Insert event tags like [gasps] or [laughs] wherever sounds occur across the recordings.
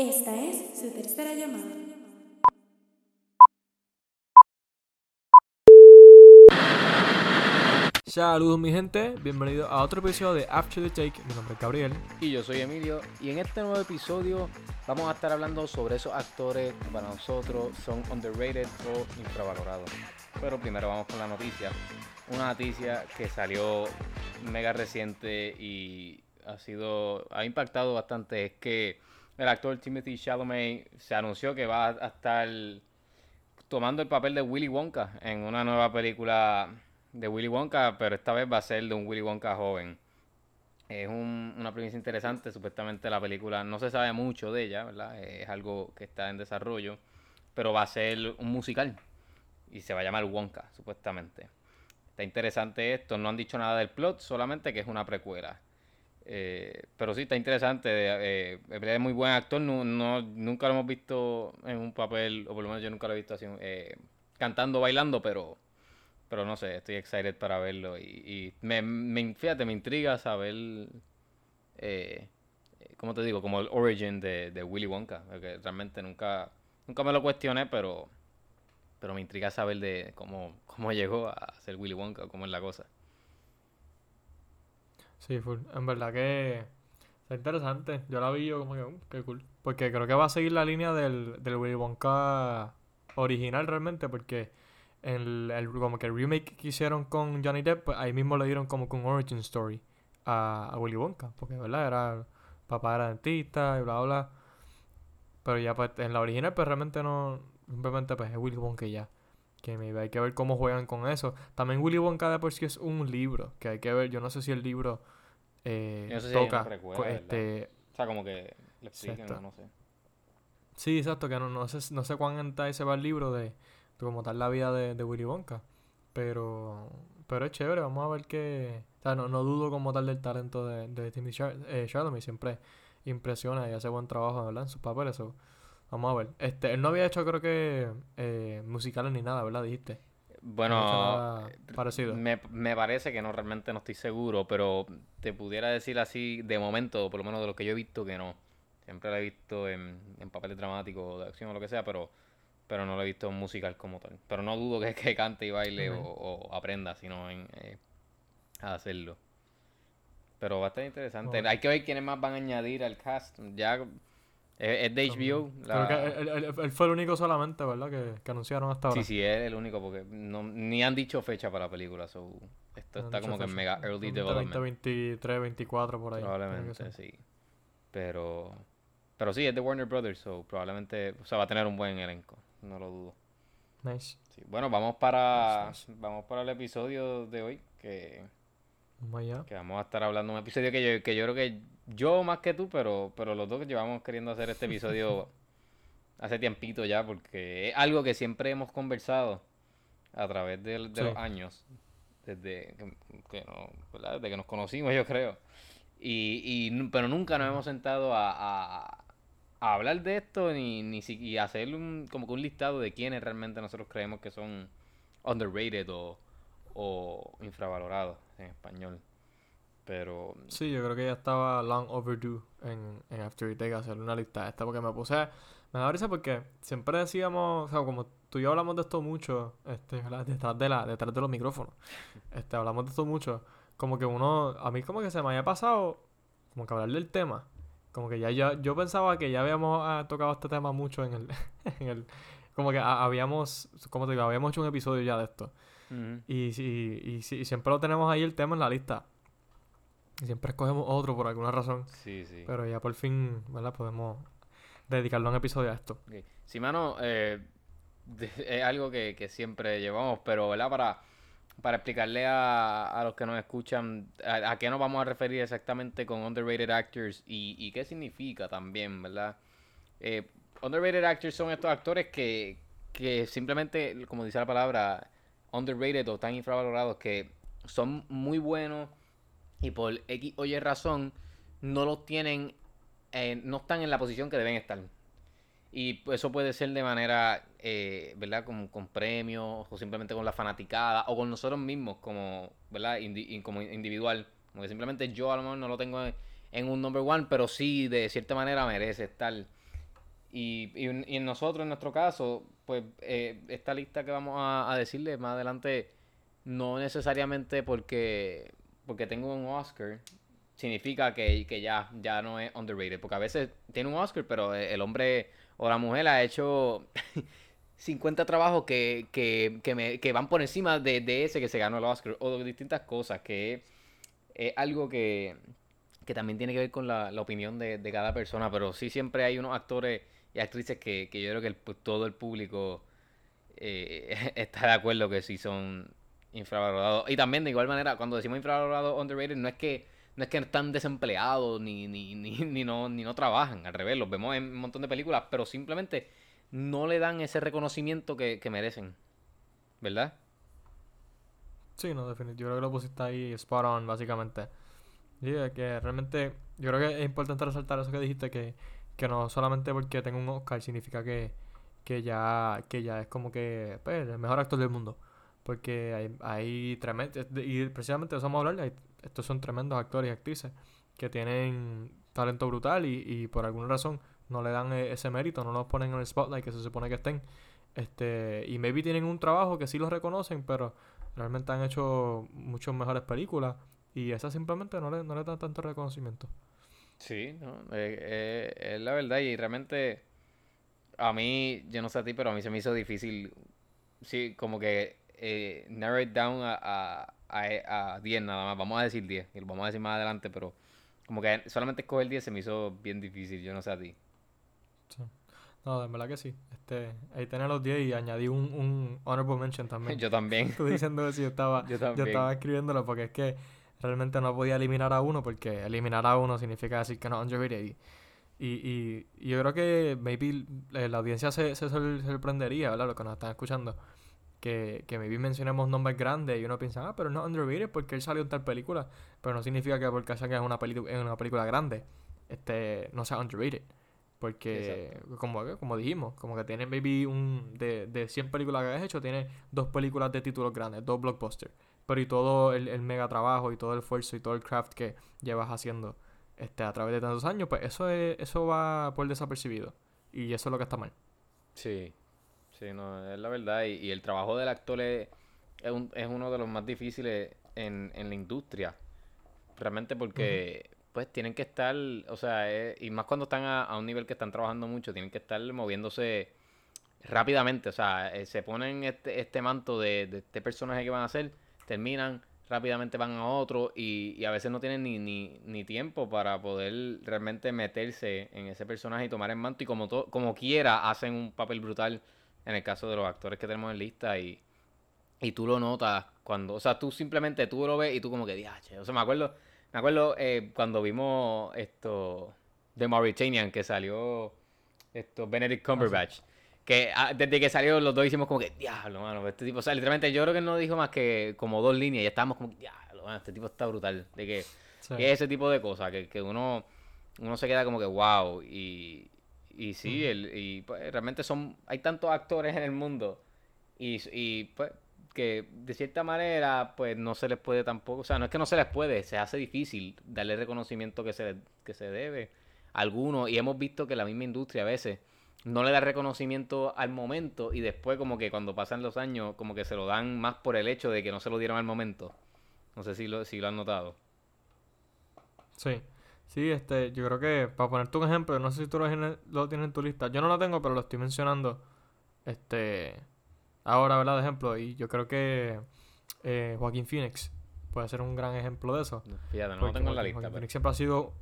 Esta es su tercera llamada. Saludos mi gente, bienvenidos a otro episodio de After the Take. Mi nombre es Gabriel. Y yo soy Emilio. Y en este nuevo episodio vamos a estar hablando sobre esos actores que para nosotros son underrated o infravalorados. Pero primero vamos con la noticia. Una noticia que salió mega reciente y ha sido ha impactado bastante es que el actor Timothy Chalamet se anunció que va a estar tomando el papel de Willy Wonka en una nueva película de Willy Wonka, pero esta vez va a ser de un Willy Wonka joven. Es un- una premisa interesante, supuestamente la película no se sabe mucho de ella, ¿verdad? Es algo que está en desarrollo, pero va a ser un musical y se va a llamar Wonka, supuestamente. Está interesante esto, no han dicho nada del plot, solamente que es una precuela. Eh, pero sí, está interesante. eh, es muy buen actor. No, no- nunca lo hemos visto en un papel, o por lo menos yo nunca lo he visto así, eh, cantando, bailando, pero, pero no sé, estoy excited para verlo. Y, me, fíjate, me intriga saber, eh, ¿cómo te digo? Como el origin de, de Willy Wonka. Porque realmente nunca, nunca me lo cuestioné, pero, pero me intriga saber de cómo, cómo llegó a ser Willy Wonka, cómo es la cosa. Sí, full. En verdad que está interesante. Yo la vi yo como que, "Uh, qué cool. Porque creo que va a seguir la línea del, del Willy Wonka original realmente, porque el, el- como que el remake que hicieron con Johnny Depp, pues ahí mismo le dieron como que un origin story a, a Willy Wonka, porque verdad era papá era dentista y bla bla. Pero ya pues en la original pues realmente no, simplemente pues es Willy Wonka ya. Que me hay que ver cómo juegan con eso. También Willy Wonka de por sí es un libro, que hay que ver, yo no sé si el libro eh, no sé si toca este O sea, como que le expliquen, no, no sé. Sí, exacto, que no, no sé, no sé cuán en se va el libro de, de como tal la vida de, de Willy Wonka. Pero, pero es chévere, vamos a ver qué. O sea, no, no dudo como tal del talento de, de Timothy Char eh, Chalamet, siempre impresiona y hace buen trabajo, ¿verdad? En sus papeles. so, vamos a ver. Este, él no había hecho, creo que, eh, musicales ni nada, ¿verdad? Dijiste. Bueno, eh, parecido. me, me parece que no, realmente no estoy seguro, pero te pudiera decir así de momento, por lo menos de lo que yo he visto, que no. Siempre lo he visto en, en papeles dramáticos, de acción o lo que sea, pero, pero no lo he visto en musical como tal. Pero no dudo que, que cante y baile o, aprenda, sino en eh, a hacerlo. Pero va a estar interesante. Hay que ver quiénes más van a añadir al cast. Ya es de HBO. Creo que la- él, él- fue el único solamente, ¿verdad? Que, que anunciaron hasta ahora. Sí, sí, es el único porque no, ni han dicho fecha para la película. So, esto No está como que en mega early Probablemente development. 2023, 24 por ahí. Probablemente, sí. Pero, pero sí, es de Warner Brothers, so probablemente, o sea, va a tener un buen elenco, no lo dudo. Nice. Sí. Bueno, vamos para, Nice, vamos para el episodio de hoy, que, Vamos allá. que vamos a estar hablando un episodio que yo, que yo creo que yo más que tú, pero, pero los dos que llevamos queriendo hacer este episodio [laughs] hace tiempito ya, porque es algo que siempre hemos conversado a través de, Sí. los años, desde que, que no- desde que nos conocimos, yo creo. Y, y pero nunca nos hemos sentado a, a- a hablar de esto ni, ni si- y hacer un, como que un listado de quiénes realmente nosotros creemos que son underrated o, o infravalorados en español. Pero Sí, yo creo que ya estaba long overdue en, en After Take hacer una lista esta porque me puse, me da risa porque siempre decíamos, o sea, como tú y yo hablamos de esto mucho, este, ¿verdad? detrás de la, detrás de los micrófonos, este, hablamos de esto mucho, como que uno, a mí como que se me había pasado, como que hablar del tema, como que ya, ya yo pensaba que ya habíamos ah, tocado este tema mucho en el, [laughs] en el, como que habíamos, como te digo, habíamos hecho un episodio ya de esto. Y, y, sí- y siempre lo tenemos ahí el tema en la lista. Y siempre escogemos otro por alguna razón. sí, sí. Pero ya por fin, ¿verdad? Podemos dedicarle un episodio a esto. Ok. Sí, mano, eh, de- es algo que, que siempre llevamos, pero ¿verdad? Para, para explicarle a, a los que nos escuchan a, a qué nos vamos a referir exactamente con underrated actors y, y qué significa también, ¿verdad? Eh, underrated actors son estos actores que, que simplemente, como dice la palabra, underrated o están infravalorados, que son muy buenos y por X o Y razón no los tienen, eh, no están en la posición que deben estar. Y eso puede ser de manera, eh, ¿verdad? Con, con premios o simplemente con la fanaticada o con nosotros mismos como, ¿verdad? Indi- como individual. Como simplemente yo a lo mejor no lo tengo en, un number one, pero sí de cierta manera merece estar. Y, y, en- nosotros, en nuestro caso, pues eh, esta lista que vamos a, a decirle más adelante, no necesariamente porque, porque tengo un Oscar, significa que, que ya, ya no es underrated. Porque a veces tiene un Oscar, pero el hombre o la mujer ha hecho [laughs] 50 trabajos que, que, que, me- que van por encima de, de ese que se ganó el Oscar. O distintas cosas, que es, algo que, que también tiene que ver con la, la opinión de, de cada persona. Pero sí siempre hay unos actores y actrices que, que yo creo que el pu- todo el público eh, [laughs] está de acuerdo que sí son infravalorados. Y también de igual manera, cuando decimos infravalorados, underrated, no es que no es que están desempleados ni, ni, [laughs] ni, ni no, ni no trabajan, al revés, los vemos en un montón de películas, pero simplemente no le dan ese reconocimiento que, que merecen, ¿verdad? Sí, no, definitivamente. Yo creo que lo pusiste ahí spot on, básicamente. Sí, que realmente yo creo que es importante resaltar eso que dijiste, que, que no solamente porque tenga un Oscar significa que, que ya, que ya es como que pues, el mejor actor del mundo. Porque hay, hay tremendos, y precisamente eso vamos a hablar, hay- estos son tremendos actores y actrices que tienen talento brutal y, y por alguna razón no le dan eh, ese mérito, no los ponen en el spotlight que se supone que estén. Este, y maybe tienen un trabajo que sí los reconocen, pero realmente han hecho muchas mejores películas y esas simplemente no le, no le dan tanto reconocimiento. Sí, no, eh, eh, es la verdad y realmente a mí, yo no sé a ti, pero a mí se me hizo difícil, sí, como que eh, narrow it down a, a, a, a 10 nada más, vamos a decir 10, y lo vamos a decir más adelante, pero como que solamente escoger 10 se me hizo bien difícil, yo no sé a ti. Sí. No, de verdad que sí. Este, ahí tenía los 10 y añadí un, un honorable mention también. [laughs] Yo también, [laughs] Tú diciendo eso, yo estaba, [laughs] yo yo estaba escribiéndolo porque es que realmente no podía eliminar a uno porque eliminar a uno significa decir que no underrated y, y, y, yo creo que maybe eh, la audiencia se, se sor- sorprendería, ¿verdad? Los que nos están escuchando que, que maybe mencionemos nombres grandes y uno piensa, ah, pero no underrated porque él salió en tal película, pero no significa que porque salga en una, peli en una película grande este no sea underrated. Porque, como, como dijimos, como que tiene maybe un. De, de 100 películas que has hecho, tiene dos películas de títulos grandes, dos blockbusters. Pero y todo el, el mega trabajo y todo el esfuerzo y todo el craft que llevas haciendo este a través de tantos años, pues eso es, eso va por desapercibido. Y eso es lo que está mal. Sí, sí, no, es la verdad. Y, y el trabajo del actor es, es, un- es uno de los más difíciles en, en la industria. Realmente porque, pues, tienen que estar, o sea, y más cuando están a, a un nivel que están trabajando mucho, tienen que estar moviéndose rápidamente. O sea, eh, se ponen este, este manto de, de este personaje que van a hacer, terminan, rápidamente van a otro y, y a veces no tienen ni, ni, ni tiempo para poder realmente meterse en ese personaje y tomar el manto y como, to- como quiera hacen un papel brutal en el caso de los actores que tenemos en lista y, y tú lo notas cuando, o sea, tú simplemente tú lo ves y tú como que diache, o sea, me acuerdo, me acuerdo eh, cuando vimos esto de Mauritanian que salió esto Benedict Cumberbatch. Que ah, desde que salió los dos hicimos como que, diablo, mano, este tipo, o sea, literalmente yo creo que él no dijo más que como dos líneas y estábamos como, diablo, mano, este tipo está brutal. De que, Sí. que ese tipo de cosas, que, que uno, uno se queda como que, wow, y, y sí, el, y pues realmente son, hay tantos actores en el mundo y, y pues que de cierta manera pues no se les puede tampoco, o sea, no es que no se les puede, se hace difícil darle el reconocimiento que se, que se debe a algunos y hemos visto que la misma industria a veces no le da reconocimiento al momento y después como que cuando pasan los años como que se lo dan más por el hecho de que no se lo dieron al momento. No sé si lo, si lo han notado. Sí, sí, este, yo creo que para ponerte un ejemplo, no sé si tú lo, tienes- lo tienes en tu lista, yo no lo tengo, pero lo estoy mencionando, este, ahora, ¿verdad? De ejemplo, y yo creo que eh, Joaquín Phoenix puede ser un gran ejemplo de eso. Fíjate, no lo tengo en la Joaquín- lista. Joaquín pero- Phoenix siempre ha sido,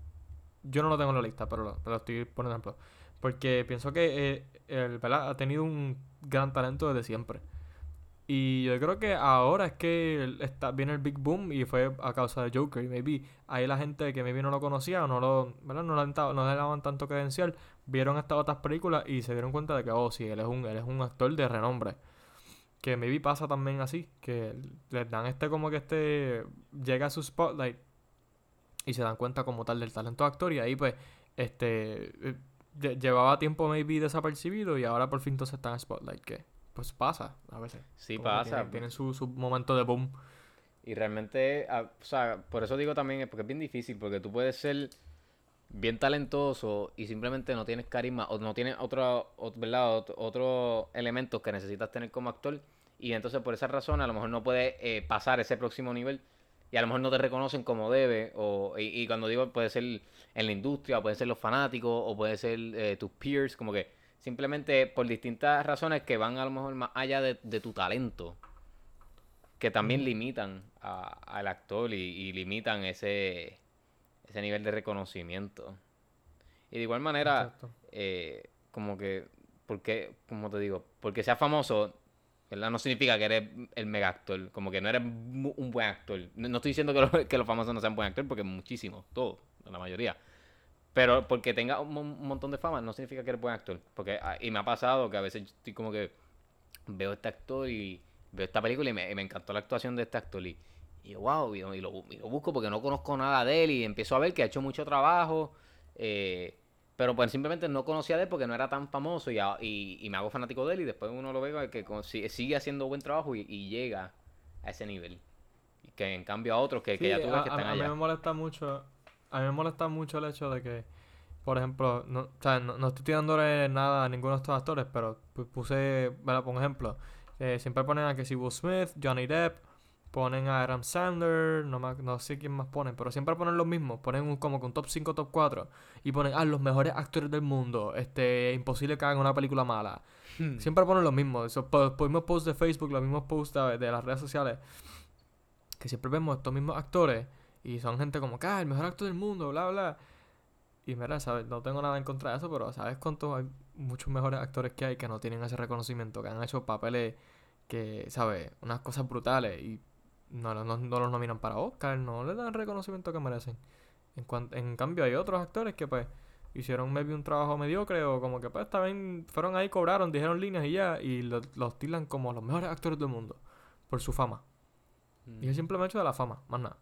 yo no lo tengo en la lista, pero lo, pero lo estoy poniendo ejemplo, porque pienso que eh, él, ¿verdad? Ha tenido un gran talento desde siempre. Y yo creo que ahora es que está, viene el big boom y fue a causa de Joker. Y maybe ahí la gente que maybe no lo conocía o no lo, ¿verdad? No, le no le daban tanto credencial, vieron estas otras películas y se dieron cuenta de que, oh, sí, él es un, él es un actor de renombre. Que maybe pasa también así, que les dan este como que este llega a su spotlight y se dan cuenta como tal del talento de actor y ahí pues este eh, lle- llevaba tiempo maybe desapercibido y ahora por fin entonces está en spotlight que pues pasa a veces. Sí Como pasa. Tienen, tienen su, su momento de boom. Y realmente, ah, o sea, por eso digo también, es porque es bien difícil, porque tú puedes ser bien talentoso y simplemente no tienes carisma o no tienes otro, ot- ¿verdad? Ot- otros elementos que necesitas tener como actor y entonces por esa razón a lo mejor no puedes eh, pasar ese próximo nivel y a lo mejor no te reconocen como debe o, y, y cuando digo puede ser en la industria o puede ser los fanáticos o puede ser eh, tus peers como que simplemente por distintas razones que van a lo mejor más allá de, de tu talento que también limitan a- al actor y, y limitan ese ese nivel de reconocimiento. Y de igual manera, eh, como que, porque, como te digo, porque seas famoso, ¿verdad? No significa que eres el mega actor, como que no eres un buen actor. No, no estoy diciendo que, los- [laughs] que los famosos no sean buen actor, porque muchísimos, todos, la mayoría. Pero porque tenga un, mon- un montón de fama, no significa que eres buen actor. Porque, ah, y me ha pasado que a veces yo estoy como que veo este actor y veo esta película y me, y me encantó la actuación de este actor. Y, y yo, wow, y, y lo, bu- y lo busco porque no conozco nada de él y empiezo a ver que ha hecho mucho trabajo. eh, pero pues simplemente no conocía de él porque no era tan famoso y, a- y, me hago fanático de él y después uno lo ve que sigue haciendo buen trabajo y, y llega a ese nivel. Que en cambio a otros que, ya tú ves que a- están a mí allá. me molesta mucho, a mí me molesta mucho el hecho de que, por ejemplo, no, o sea, no, no estoy tirándole nada a ninguno de estos actores, pero pu- puse, bueno, por ejemplo, eh, siempre ponen a que si Will Smith, Johnny Depp, ponen a Adam Sandler, no, me- no sé quién más ponen, pero siempre ponen los mismos, ponen un, como un top 5, top 4, y ponen, ah, los mejores actores del mundo, este, imposible que hagan una película mala. Siempre ponen los mismos. Esos los mismos posts de Facebook, los mismos posts de, de las redes sociales. Que siempre vemos estos mismos actores. Y son gente como que, ah, el mejor actor del mundo, bla, bla. Y mira, ¿sabes? No tengo nada en contra de eso, pero ¿sabes cuántos hay muchos mejores actores que hay que no tienen ese reconocimiento? Que han hecho papeles que, ¿sabes? Unas cosas brutales y no, no, no- los nominan para Oscar, no les dan el reconocimiento que merecen. En, cuan- en cambio, hay otros actores que, pues, hicieron maybe un trabajo mediocre o como que, pues, también fueron ahí, cobraron, dijeron líneas y ya, y lo- los tilan como los mejores actores del mundo por su fama. Y es simplemente hecho de la fama, más nada.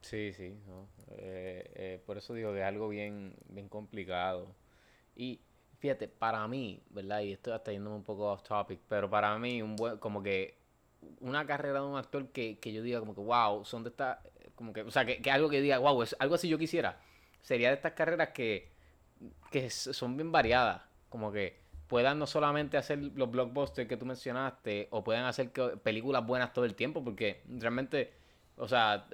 Sí, sí, no. Eh, eh, por eso digo que es algo bien, bien complicado. Y fíjate, para mí, ¿verdad? Y esto está yéndome un poco off topic, pero para mí, un buen, como que una carrera de un actor que, que yo diga como que, wow, son de estas, como que, o sea, que, que algo que diga, wow, es algo así yo quisiera, sería de estas carreras que, que son bien variadas, como que puedan no solamente hacer los blockbusters que tú mencionaste, o puedan hacer películas buenas todo el tiempo, porque realmente, o sea,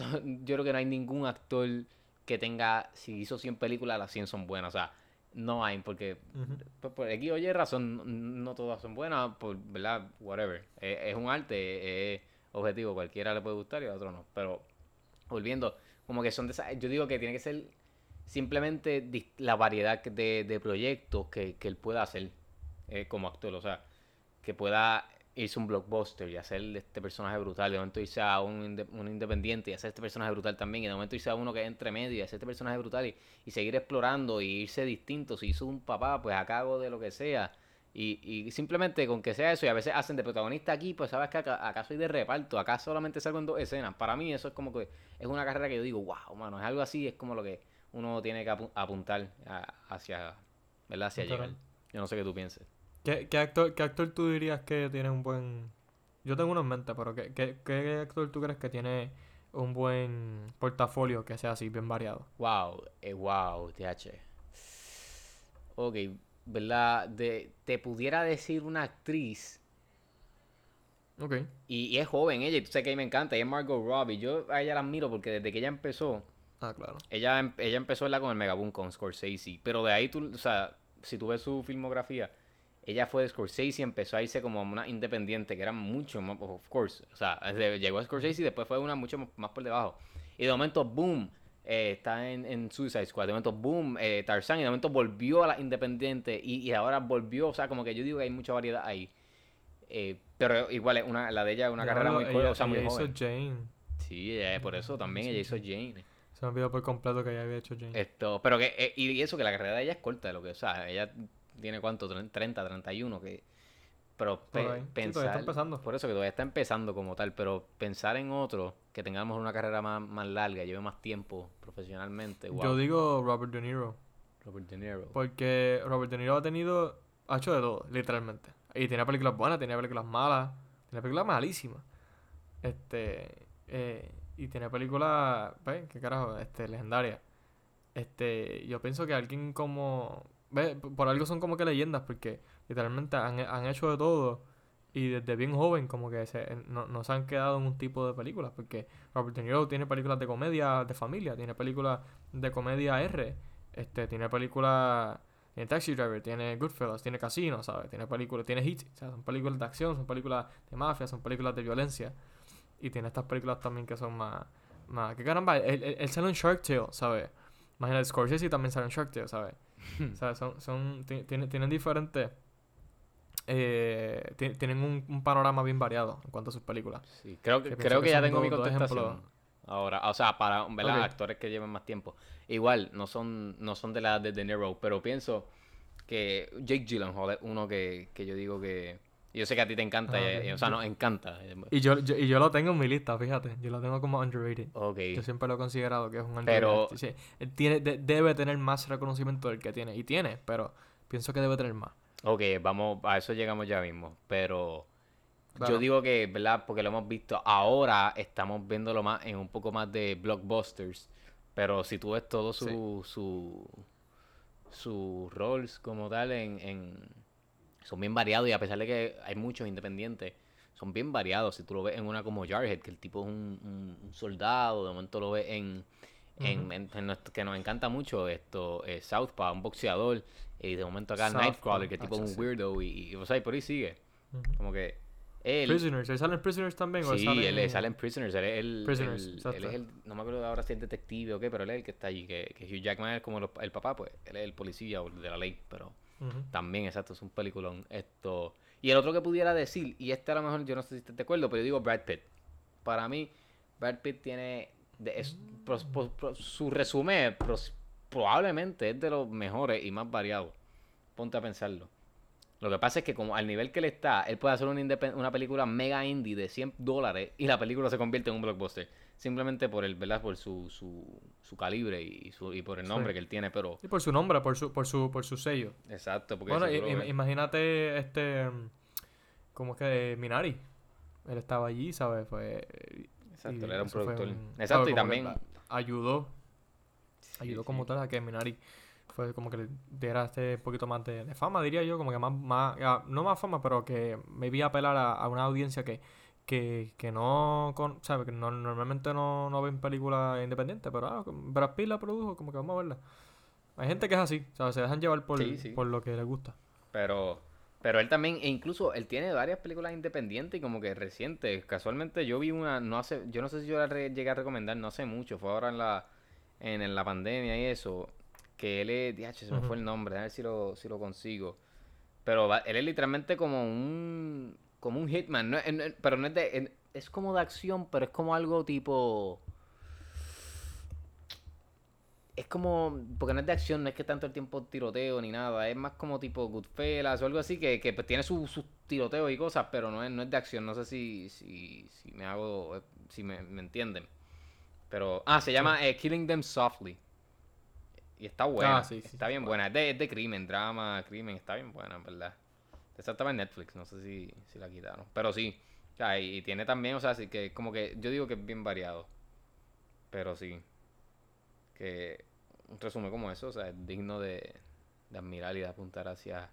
[laughs] yo creo que no hay ningún actor que tenga, si hizo 100 películas, las 100 son buenas, o sea, no hay, porque pues por aquí oye razón, no, todas son buenas, por verdad, whatever. Es, es un arte, es objetivo, cualquiera le puede gustar y a otro no. Pero volviendo, como que son de esas, yo digo que tiene que ser simplemente la variedad de, de proyectos que, que él pueda hacer eh, como actor, o sea, que pueda irse a un blockbuster y hacer este personaje brutal, de momento irse a un, inde- un independiente y hacer este personaje brutal también, y de momento irse a uno que es entre medio y hacer este personaje brutal y, y seguir explorando y irse distinto. Si hizo un papá, pues acá hago de lo que sea. Y, y simplemente con que sea eso, y a veces hacen de protagonista aquí, pues sabes que acá, acá soy de reparto, acá solamente salgo en dos escenas. Para mí eso es como que es una carrera que yo digo, wow, mano, es algo así, es como lo que uno tiene que apu- apuntar a- hacia, ¿verdad? Hacia llegar. Yo no sé qué tú pienses. ¿Qué, qué actor, ¿Qué actor tú dirías que tiene un buen... Yo tengo uno en mente, pero ¿qué, qué, qué actor tú crees que tiene un buen portafolio que sea así, bien variado? Wow, eh, wow, TH. Ok, ¿verdad? De, te pudiera decir una actriz, Ok. y, y es joven ella, y tú sabes que a mí me encanta, ella es Margot Robbie. Yo a ella la admiro porque desde que ella empezó, Ah, claro. ella, em- ella empezó ¿verdad? con el Megaboom con Scorsese, pero de ahí tú, o sea, si tú ves su filmografía, ella fue de Scorsese y empezó a irse como una independiente, que era mucho más, of course, o sea, llegó a Scorsese y después fue una mucho más por debajo. Y de momento, boom, eh, está en, en Suicide Squad, de momento, boom, eh, Tarzan, y de momento volvió a la independiente y, y ahora volvió, o sea, como que yo digo que hay mucha variedad ahí. Eh, pero igual, es una, la de ella es una carrera muy corta, o sea, muy ella joven. hizo Jane. Sí, ella- por eso también ella hizo Jane. Se me olvidó por completo que ella había hecho Jane. Esto, pero que, eh, y eso que la carrera de ella es corta, de lo que, o sea, ella tiene cuánto, 30, 31, que, pero pe- Por ahí. Sí, pensar, está empezando. por eso que todavía está empezando como tal, pero pensar en otro que tengamos una carrera más, más larga, lleve más tiempo profesionalmente, wow. Yo digo Robert De Niro. Robert De Niro. Porque Robert De Niro ha tenido. Ha hecho de todo, literalmente. Y tiene películas buenas, tiene películas malas, tiene películas malísimas. Este. eh, y tiene películas. ¿Ves? ¿Qué carajo? Este, legendarias. este, yo pienso que alguien como, ve, por algo son como que leyendas, porque literalmente han, han hecho de todo y desde bien joven como que se, no, no se han quedado en un tipo de películas, porque Robert De Niro tiene películas de comedia de familia, tiene películas de comedia R, este, tiene películas, tiene Taxi Driver, tiene Goodfellas, tiene Casino, ¿sabes? Tiene películas, tiene Hit, o son películas de acción, son películas de mafia, son películas de violencia, y tiene estas películas también que son más, más, que caramba, él, él, él sale en Shark Tale, ¿sabes? Imagínate, Scorsese también sale en Shark Tale, ¿sabes? O sea, son, son, ti- tienen, tienen diferentes, eh, ti- tienen un, un panorama bien variado en cuanto a sus películas. Sí, creo que, creo que que ya tengo mi dos- contestación. Ahora, o sea, para ¿verdad? Ok. actores que lleven más tiempo. Igual, no son, no son de la edad de De Niro, pero pienso que Jake Gyllenhaal es uno que, que yo digo que... Yo sé que a ti te encanta, Ah, y- ok. y- o sea, no, encanta. Y yo, yo- y yo lo tengo en mi lista, fíjate. Yo lo tengo como underrated. Ok. Yo siempre lo he considerado que es un underrated. Pero-. Sí, tiene, de- debe tener más reconocimiento del que tiene. Y tiene, pero pienso que debe tener más. Ok, vamos, a eso llegamos ya mismo. Pero yo digo que, ¿verdad? Porque lo hemos visto ahora, estamos viéndolo más en un poco más de blockbusters. Pero si tú ves todo su, su, sus roles como tal en, en- son bien variados y a pesar de que hay muchos independientes, son bien variados. Si tú lo ves en una como Jarhead, que el tipo es un, un- un soldado, de momento lo ves en, en, Ujú. en- en nuestro- que nos encanta mucho esto, eh, Southpaw, un boxeador, y de momento acá Southpaw, Nightcrawler, que el tipo es hacho, un weirdo, y, y, o sea, y por ahí sigue. Como que él... Prisoners. ¿Él sale en Prisoners también? ¿O Sí, sale él sale en Prisoners, él es el, Prisoners, el- él es el, no me acuerdo ahora si es detective o qué, pero él es el que está allí, que, que Hugh Jackman es como lo- el papá, pues él es el policía o de la ley, pero También, exacto, es un peliculón esto. Y el otro que pudiera decir, y este a lo mejor yo no sé si estás de acuerdo, pero yo digo Brad Pitt. Para mí, Brad Pitt tiene, de- es- pros- su resumen probablemente es de los mejores y más variados. Ponte a pensarlo. Lo que pasa es que como al nivel que él está, él puede hacer una, una película mega indie de 100 dólares y la película se convierte en un blockbuster. Simplemente por el, ¿verdad? Por su, su, su calibre y, su, y por el nombre Sí. que él tiene, pero... Y por su nombre, por su, por su, por su sello. Exacto, porque Bueno, ves- imagínate este. mm, ¿Cómo es que? Minari. Él estaba allí, ¿sabes? Fue. Exacto, y él era un productor. un- Exacto, y también... Ayudó. Ayudó Sí, como sí. tal a que Minari fue como que le diera este poquito más de, de fama, diría yo. Como que más. más ya, no más fama, pero que me vi apelar a, a una audiencia que. Que, que no, con, ¿sabes? Que no, normalmente no, no ven películas independientes, pero ah, Brad Pitt la produjo, como que vamos a verla. Hay gente que es así, ¿sabes? Se dejan llevar por, Sí, sí. por lo que les gusta. Pero, pero él también, e incluso él tiene varias películas independientes y como que recientes. Casualmente yo vi una, no hace, yo no sé si yo la re- llegué a recomendar, no hace mucho, fue ahora en la, en, en la pandemia y eso, que él es, DH, se me fue el nombre, a ver si lo, si lo consigo. Pero va- él es literalmente como un, como un hitman, no no es- pero no es de, es como de acción, pero es como algo tipo... Es como, porque no es de acción, no es que tanto el tiempo tiroteo ni nada, es más como tipo Goodfellas o algo así, que, que pues, tiene sus sus tiroteos y cosas, pero no es, no es de acción, no sé si, si, si me hago, eh, si me, me entienden. Pero, ah, se llama eh, Killing Them Softly. Y está buena, Ah, sí, sí, está bien buena, es de, es de crimen, drama, crimen, está bien buena, en verdad. Esa estaba en Netflix, no sé si, si la quitaron, pero sí. O sea, y, y tiene también, o sea, así que como que yo digo que es bien variado. Pero sí. Que un resumen como eso, o sea, es digno de, de admirar y de apuntar hacia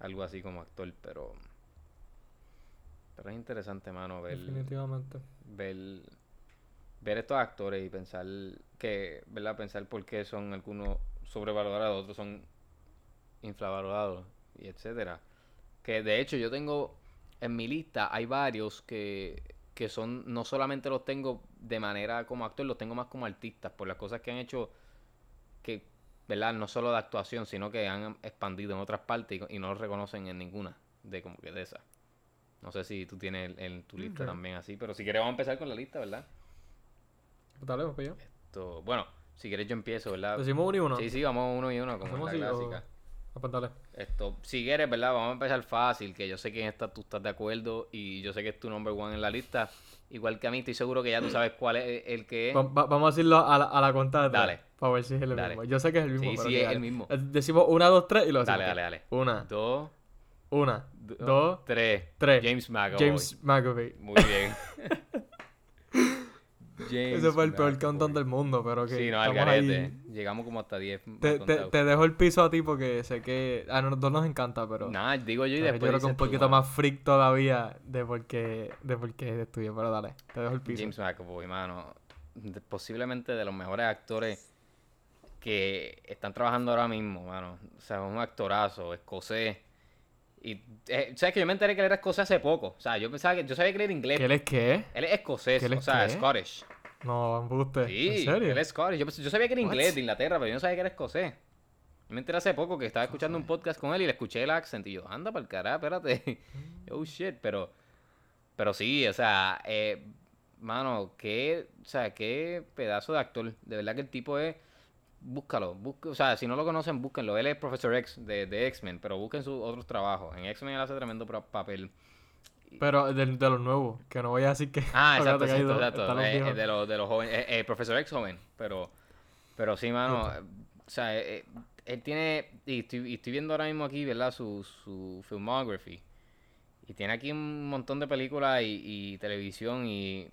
algo así como actor, pero. Pero es interesante, mano, ver, Definitivamente. ver, ver estos actores y pensar que, ¿verdad? Pensar por qué son algunos sobrevalorados, otros son infravalorados y etcétera. Que de hecho yo tengo en mi lista hay varios que, que son, no solamente los tengo de manera como actor, los tengo más como artistas, por las cosas que han hecho que, ¿verdad? No solo de actuación, sino que han expandido en otras partes y, y no los reconocen en ninguna de como que de esas. No sé si tú tienes en, tu lista también así, pero si quieres vamos a empezar con la lista, ¿verdad? Dale, para allá. Esto, bueno, si quieres yo empiezo, ¿verdad? Decimos uno y uno. Sí, sí, vamos uno y uno, como ¿Hacemos es la o- clásica. Pues dale. Esto, si quieres, ¿verdad? Vamos a empezar fácil, que yo sé que en esta tú estás de acuerdo y yo sé que es tu number one en la lista. Igual que a mí, estoy seguro que ya tú sabes cuál es el que es. Va- va- vamos a decirlo a la, a la cuenta de tres, Dale. Para ver si es el Dale. mismo. Yo sé que es el mismo. Sí, pero sí, es dale. el mismo. Eh, Decimos una, dos, tres y lo Dale, decimos. dale, dale. Una, Dos, una, do- dos, tres. tres. James McAvoy. James McAvoy. Muy bien. [laughs] James Ese fue el peor countdown del mundo, pero que Sí, no, al garete. Llegamos como hasta 10. Te, te, te dejo el piso a ti porque sé que a nosotros nos encanta, pero Nada, digo yo y después yo creo que un tú, poquito más freak todavía de por qué, de por qué estudié, pero dale, te dejo el piso. James McAvoy, mano. posiblemente de los mejores actores que están trabajando ahora mismo, mano. O sea, un actorazo, escocés. Y, eh, ¿sabes que yo me enteré que él era escocés hace poco? O sea, yo pensaba que, yo sabía que él era inglés. ¿Qué él es qué? Él es escocés, ¿Que él o es sea, qué? Scottish. No, embuste. Sí, ¿En serio? él es Scottish. Yo, pens- yo sabía que era What? inglés de Inglaterra, pero yo no sabía que era escocés. Me enteré hace poco que estaba escuchando un podcast con él y le escuché el accent y yo, anda para el carajo, espérate. [laughs] Oh shit, pero. Pero sí, o sea, eh, mano, qué, o sea, qué pedazo de actor. De verdad que el tipo es. Búscalo, o sea, si no lo conocen, búsquenlo. Él es Professor X de, de X-Men, pero busquen sus otros trabajos. En X-Men él hace tremendo papel. Pero de, de los nuevos, que no voy a decir que. Ah, [laughs] exacto, exacto, exacto. Eh, eh, de los de los jóvenes, eh, eh, profesor ex joven, pero pero sí, mano, o sea, eh, él tiene y estoy, y estoy viendo ahora mismo aquí, ¿verdad? Su su filmography. Y tiene aquí un montón de películas y, y televisión y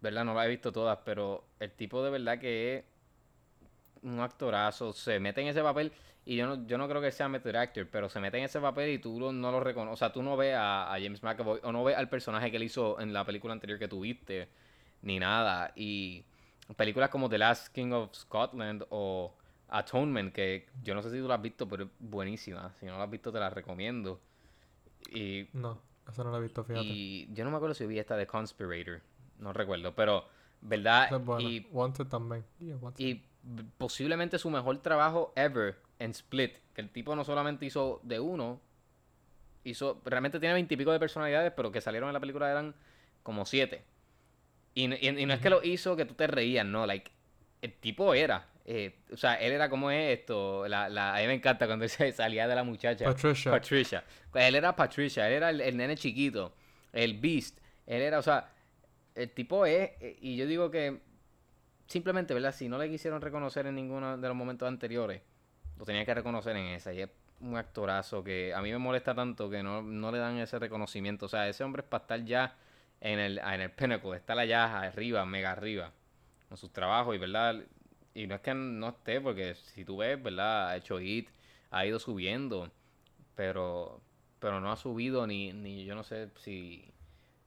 verdad no las he visto todas, pero el tipo de verdad que es un actorazo, se mete en ese papel y yo no, yo no creo que sea method actor, pero se mete en ese papel y tú lo- no lo reconoces, o sea, tú no ves a, a James McAvoy o no ves al personaje que él hizo en la película anterior que tuviste, ni nada. Y películas como The Last King of Scotland o Atonement, que yo no sé si tú la has visto, pero es buenísima. Si no la has visto, te la recomiendo. Y No, eso no lo he visto, fíjate. y yo no me acuerdo si vi esta de Conspirator, no recuerdo, pero, ¿verdad? Esa es buena. Y, Wanted también. Yeah, Wanted. y posiblemente su mejor trabajo ever en Split, que el tipo no solamente hizo de uno, hizo, realmente tiene veintipico de personalidades, pero que salieron en la película eran como siete. Y, y- y no es que lo hizo que tú te reías, no, like, el tipo era, eh, o sea, él era como es esto, la, la, a mí me encanta cuando [laughs] se salía de la muchacha. Patricia. Patricia. Él era Patricia, él era el, el nene chiquito, el Beast. Él era, o sea, el tipo es, y yo digo que simplemente, ¿verdad? Si no le quisieron reconocer en ninguno de los momentos anteriores, lo tenía que reconocer en esa. Y es un actorazo que a mí me molesta tanto que no, no le dan ese reconocimiento. O sea, ese hombre es para estar ya en el, en el pinnacle, estar allá arriba, mega arriba, con sus trabajos y, ¿verdad? Y no es que no esté, porque si tú ves, ¿verdad? Ha hecho hit, ha ido subiendo, pero pero no ha subido ni, ni yo no sé si,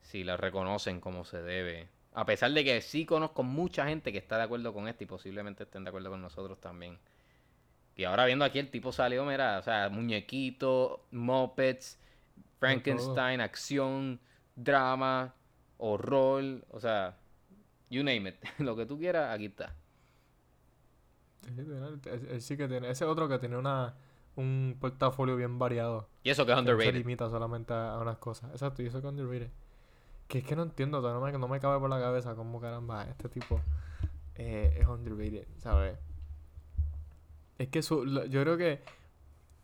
si la reconocen como se debe. A pesar de que sí conozco mucha gente que está de acuerdo con esto y posiblemente estén de acuerdo con nosotros también. Y ahora viendo aquí el tipo salió, mira, o sea, muñequito, mopeds, Frankenstein, acción, drama, horror, o sea, you name it. [laughs] Lo que tú quieras, aquí está. Sí, que tiene. Ese otro que tiene una, un portafolio bien variado. Y eso que es que no se underrated. limita solamente a, unas cosas. Exacto, y eso que underrated. Que es que no entiendo, no me, no me cabe por la cabeza cómo caramba este tipo eh, es underrated, ¿sabes? Es que su, yo creo que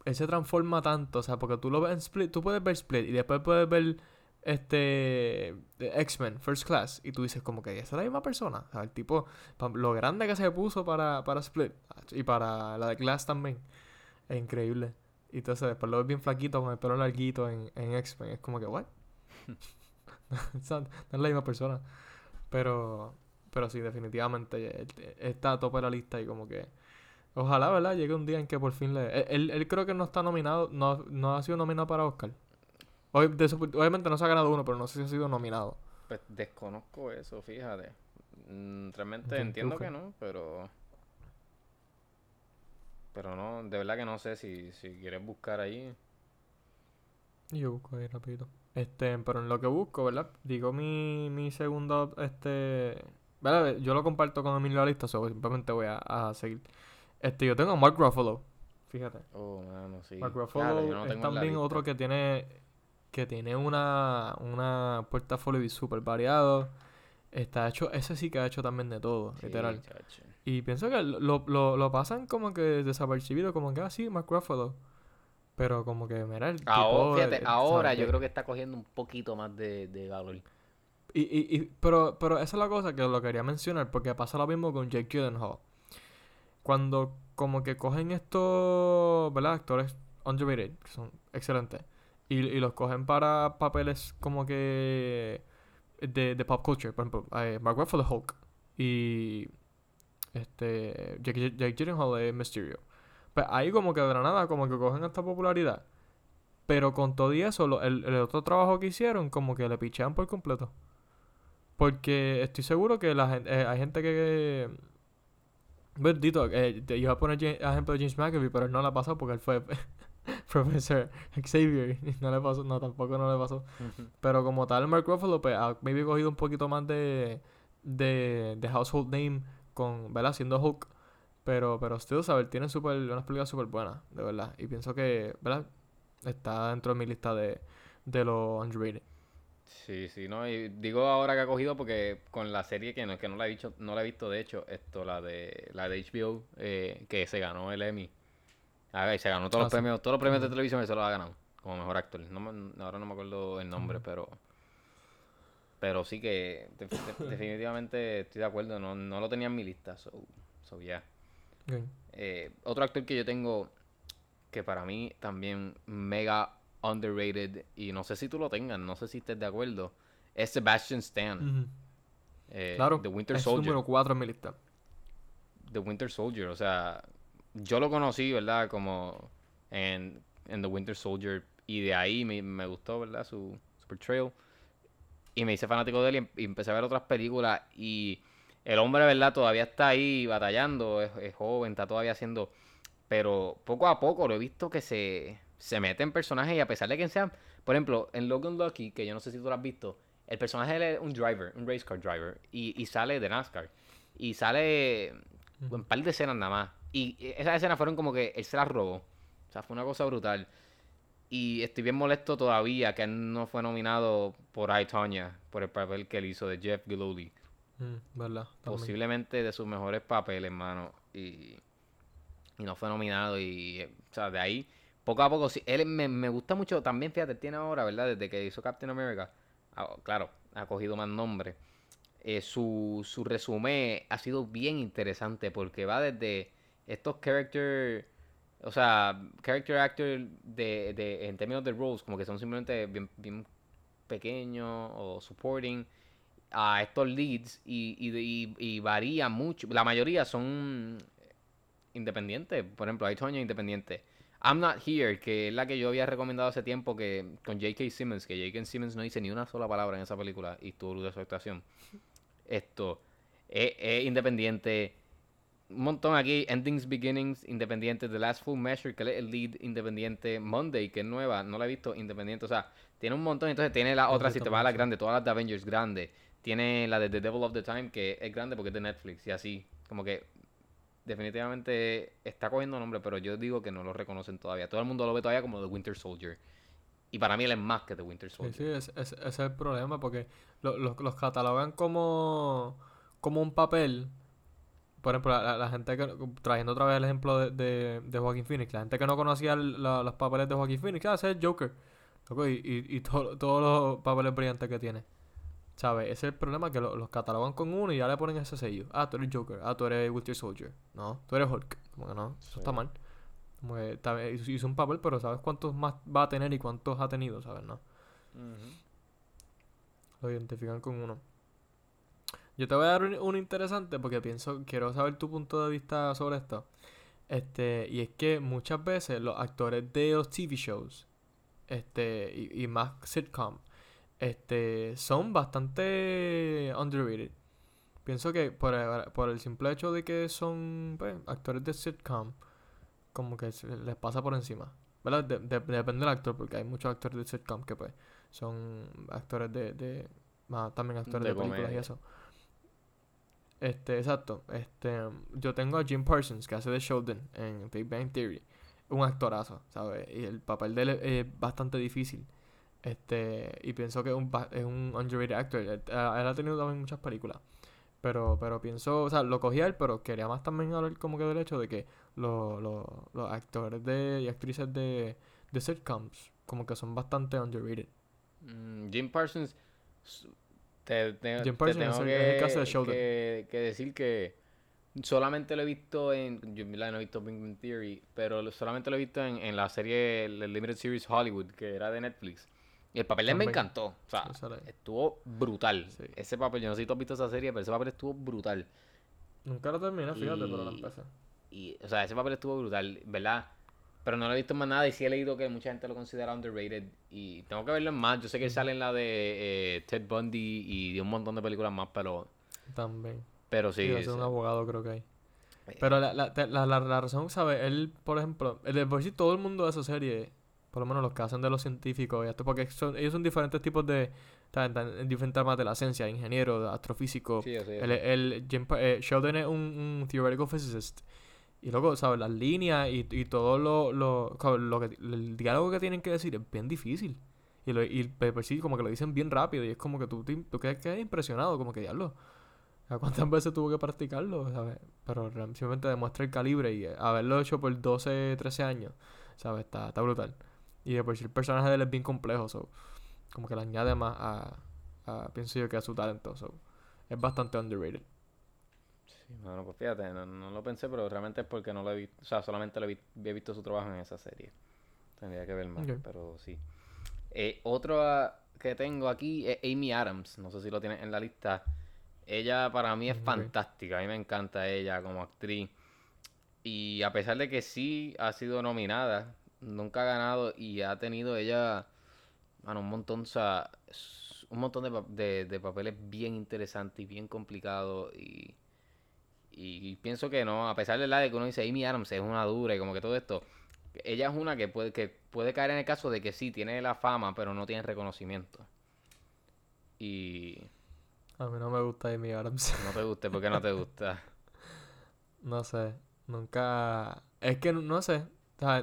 él se transforma tanto, o sea, porque tú lo ves en Split, tú puedes ver Split y después puedes ver este X-Men First Class y tú dices como que esa es la misma persona, o sea, el tipo, lo grande que se puso para, para Split y para la de Glass también, es increíble. Y entonces después lo ves bien flaquito con el pelo larguito en, en X-Men, es como que, ¿what? [laughs] [laughs] No es la misma persona. Pero, pero sí, definitivamente él- él está a tope de la lista y como que ojalá, ¿verdad? Llegue un día en que por fin le... Él, él- él creo que no está nominado, no, no ha sido nominado para Oscar. Ob- de su- obviamente no se ha ganado uno, pero no sé si ha sido nominado. Pues desconozco eso, fíjate. Mm, Realmente Entiendo, que no, pero. Pero no, de verdad que no sé si, si quieres buscar ahí. Yo busco ahí rapidito. Este, pero en lo que busco, ¿verdad? Digo mi, mi segundo, este... ¿Verdad? Yo lo comparto con Emilio la lista, simplemente voy a, a seguir. Este, yo tengo a Mark Ruffalo. Fíjate. Oh, mano, sí. Mark Ruffalo no es también otro que tiene que tiene una una portafolio súper variado. Está hecho, ese sí que ha hecho también de todo, Sí, literal. chacho. Y pienso que lo, lo, lo pasan como que desapercibido, como que así, Mark Ruffalo. Pero como que, mira, el tipo... Ahora, fíjate, eh, ahora ¿sabes? yo creo que está cogiendo un poquito más de, de valor. Y, y, y- pero, pero esa es la cosa que lo quería mencionar, porque pasa lo mismo con Jake Gyllenhaal. Cuando como que cogen estos, ¿verdad? Actores underrated, que son excelentes, y, los cogen para papeles como que de, de pop culture. Por ejemplo, eh, Mark Ruffalo Hulk. y este Jake, Jake Gyllenhaal es Mysterio. Pues ahí como que de la nada como que cogen esta popularidad. Pero con todo y eso, el, el otro trabajo que hicieron como que le pichean por completo. Porque estoy seguro que la eh, hay gente que... Pues, dito, eh, te- iba a poner Ja- ejemplo de James McAfee, pero él no la pasó porque él fue [laughs] Professor Xavier. [laughs] No le pasó, no, tampoco no le pasó. Pero como tal, Mark Ruffalo, pues, ha maybe cogido un poquito más de, de, de household name con, ¿verdad? Siendo Hulk. Pero, pero still, saber, tiene super, unas películas súper buenas, de verdad. Y pienso que, ¿verdad? Está dentro de mi lista de, de los underrated. Sí, sí, no, y digo ahora que ha cogido porque con la serie que no, que no la he visto, no la he visto de hecho, esto, la de la de HBO, eh, que se ganó el Emmy. A ver, se ganó todos Ah, los sí. premios, todos los premios de televisión y se los ha ganado como mejor actor. No me- ahora no me acuerdo el nombre, pero pero sí que de- de- [laughs] definitivamente estoy de acuerdo, no, no lo tenía en mi lista, so, so yeah. Ok. Eh, otro actor que yo tengo que para mí también mega underrated y no sé si tú lo tengas, no sé si estés de acuerdo, es Sebastian Stan, eh, Claro, The Winter es Soldier. número 4 en mi lista. The Winter Soldier, o sea, yo lo conocí, ¿verdad? Como en, en The Winter Soldier y de ahí me, me gustó, ¿verdad? Su, su portrayal. Y me hice fanático de él y, em- y empecé a ver otras películas y el hombre, ¿verdad? Todavía está ahí batallando, es, es joven, está todavía haciendo... Pero poco a poco lo he visto que se, se mete en personajes y a pesar de que sean... Por ejemplo, en Logan Lucky, que yo no sé si tú lo has visto, el personaje es un driver, un race car driver, y, y sale de NASCAR. Y sale un par de escenas nada más. Y esas escenas fueron como que él se las robó. O sea, fue una cosa brutal. Y estoy bien molesto todavía que él no fue nominado por I, Tonya, por el papel que él hizo de Jeff Gillooly. Mm, ¿Verdad? También. Posiblemente de sus mejores papeles, hermano. Y, y no fue nominado. Y, o sea, de ahí, poco a poco, sí, él me, me gusta mucho. También, fíjate, tiene ahora, ¿verdad? Desde que hizo Captain America, ah, claro, ha cogido más nombre. Eh, su, su resumen ha sido bien interesante porque va desde estos character, o sea, character actor de, de, en términos de roles, como que son simplemente bien, pequeños o supporting, a estos leads y, y, varía mucho. La mayoría son independientes. Por ejemplo, hay Tonya independiente. I'm Not Here, que es la que yo había recomendado hace tiempo que con J.K. Simmons, que J.K. Simmons no dice ni una sola palabra en esa película y estuvo de su actuación. Esto es, es independiente. Un montón aquí. Endings, Beginnings, independiente. The Last Full Measure, que es el lead independiente. Monday, que es nueva, no la he visto, independiente. O sea, tiene un montón. Entonces tiene la otra, si te vas a Completamente. grandes, todas las de Avengers grandes. Tiene la de The Devil of the Time, que es grande porque es de Netflix y así. Como que definitivamente está cogiendo nombre, pero yo digo que no lo reconocen todavía. Todo el mundo lo ve todavía como The Winter Soldier. Y para mí él es más que The Winter Soldier. sí, ese, ese- ese es el problema, porque lo- lo- los catalogan como, como un papel. Por ejemplo, la, gente que, trayendo otra vez el ejemplo de, de, de Joaquín Phoenix, la gente que no conocía el- la- los papeles de Joaquín Phoenix, ah, ese es el Joker. Y, y, y to- todos los papeles brillantes que tiene. ¿Sabes? Ese es el problema, que lo- los catalogan con uno y ya le ponen ese sello. Ah, tú eres Joker. Ah, tú eres Winter Soldier. No, tú eres Hulk. Como que no, eso está mal. Como que está bien, hizo un papel, pero ¿sabes cuántos más va a tener y cuántos ha tenido? ¿Sabes? No. Ujú. Lo identifican con uno. Yo te voy a dar un, un interesante porque pienso, quiero saber tu punto de vista sobre esto. Este, y es que muchas veces los actores de los TV shows, este, y, y más sitcom, este, son bastante underrated. Pienso que por el, por el simple hecho de que son pues, actores de sitcom, como que se les pasa por encima. ¿Verdad? De- de- depende del actor, porque hay muchos actores de sitcom que pues son actores de, de más también actores De de, películas y comedia. eso. Este, exacto. Este, yo tengo a Jim Parsons que hace de Sheldon en Big Bang Theory. Un actorazo, ¿sabes? Y el papel de él es, es bastante difícil. Este, y pienso que es un, es un underrated actor. Él, él ha tenido también muchas películas. Pero, pero pienso, o sea, lo cogí a él, pero quería más también hablar como que del hecho de que los, los, los actores de, y actrices de, de sitcoms como que son bastante underrated. Mm, Jim Parsons, te, te- Jim te Parsons tengo es que, el caso de Sheldon. que- que decir que solamente lo he visto en, yo no he visto Big Bang Theory, pero solamente lo he visto en, en la serie, el Limited Series Hollywood, que era de Netflix. Y el papel de él me encantó. O sea, estuvo brutal. Sí. Ese papel, yo no sé si tú has visto esa serie, pero ese papel estuvo brutal. Nunca lo terminé, fíjate, pero lo empecé. Y, o sea, ese papel estuvo brutal, ¿verdad? Pero no lo he visto más nada y sí he leído que mucha gente lo considera underrated. Y tengo que verlo en más. Yo sé que él sale en la de eh, Ted Bundy y de un montón de películas más, pero, También. pero sí. Ser sí. un abogado, creo que hay. Eh, Pero la, la, la, la, la razón, ¿sabes? Él, por ejemplo, el de por sí todo el mundo de esa serie, por lo menos los que hacen de los científicos y esto, porque son, ellos son diferentes tipos de, en diferentes ramas de la ciencia, ingeniero, astrofísico. sí, El, el, eh, Sheldon es un, un theoretical physicist. Y luego, ¿sabes? Las líneas y, y todo lo, lo, lo que, el diálogo que tienen que decir es bien difícil. Y, lo, y sí como que lo dicen bien rápido y es como que tú, te- tú quedas, quedas impresionado, como que diablo. ¿A ¿Cuántas veces tuvo que practicarlo? ¿sabes? Pero simplemente demuestra el calibre y eh, haberlo hecho por 12, 13 años, ¿sabes? Está, está brutal. Y de por sí el personaje de él es bien complejo, so, como que le añade más a, a- pienso yo que a su talento. so, es bastante underrated. Sí, bueno, pues fíjate, no, no lo pensé, pero realmente es porque no lo he visto. O sea, solamente lo he, vi- he visto su trabajo en esa serie. Tendría que ver más, pero sí. Eh, otro ah, que tengo aquí es Amy Adams. No sé si lo tienes en la lista. Ella para mí es fantástica. A mí me encanta ella como actriz. Y a pesar de que sí ha sido nominada, nunca ha ganado y ha tenido ella, bueno, un montón, o sea, un montón de, de- de papeles bien interesantes y bien complicados y, y pienso que no, a pesar de la de que uno dice Amy Adams es una dura y como que todo esto, ella es una que puede, que puede caer en el caso de que sí, tiene la fama, pero no tiene reconocimiento. Y A mí no me gusta Amy Adams. no te guste, porque no te gusta? [laughs] No sé, nunca... Es que no sé.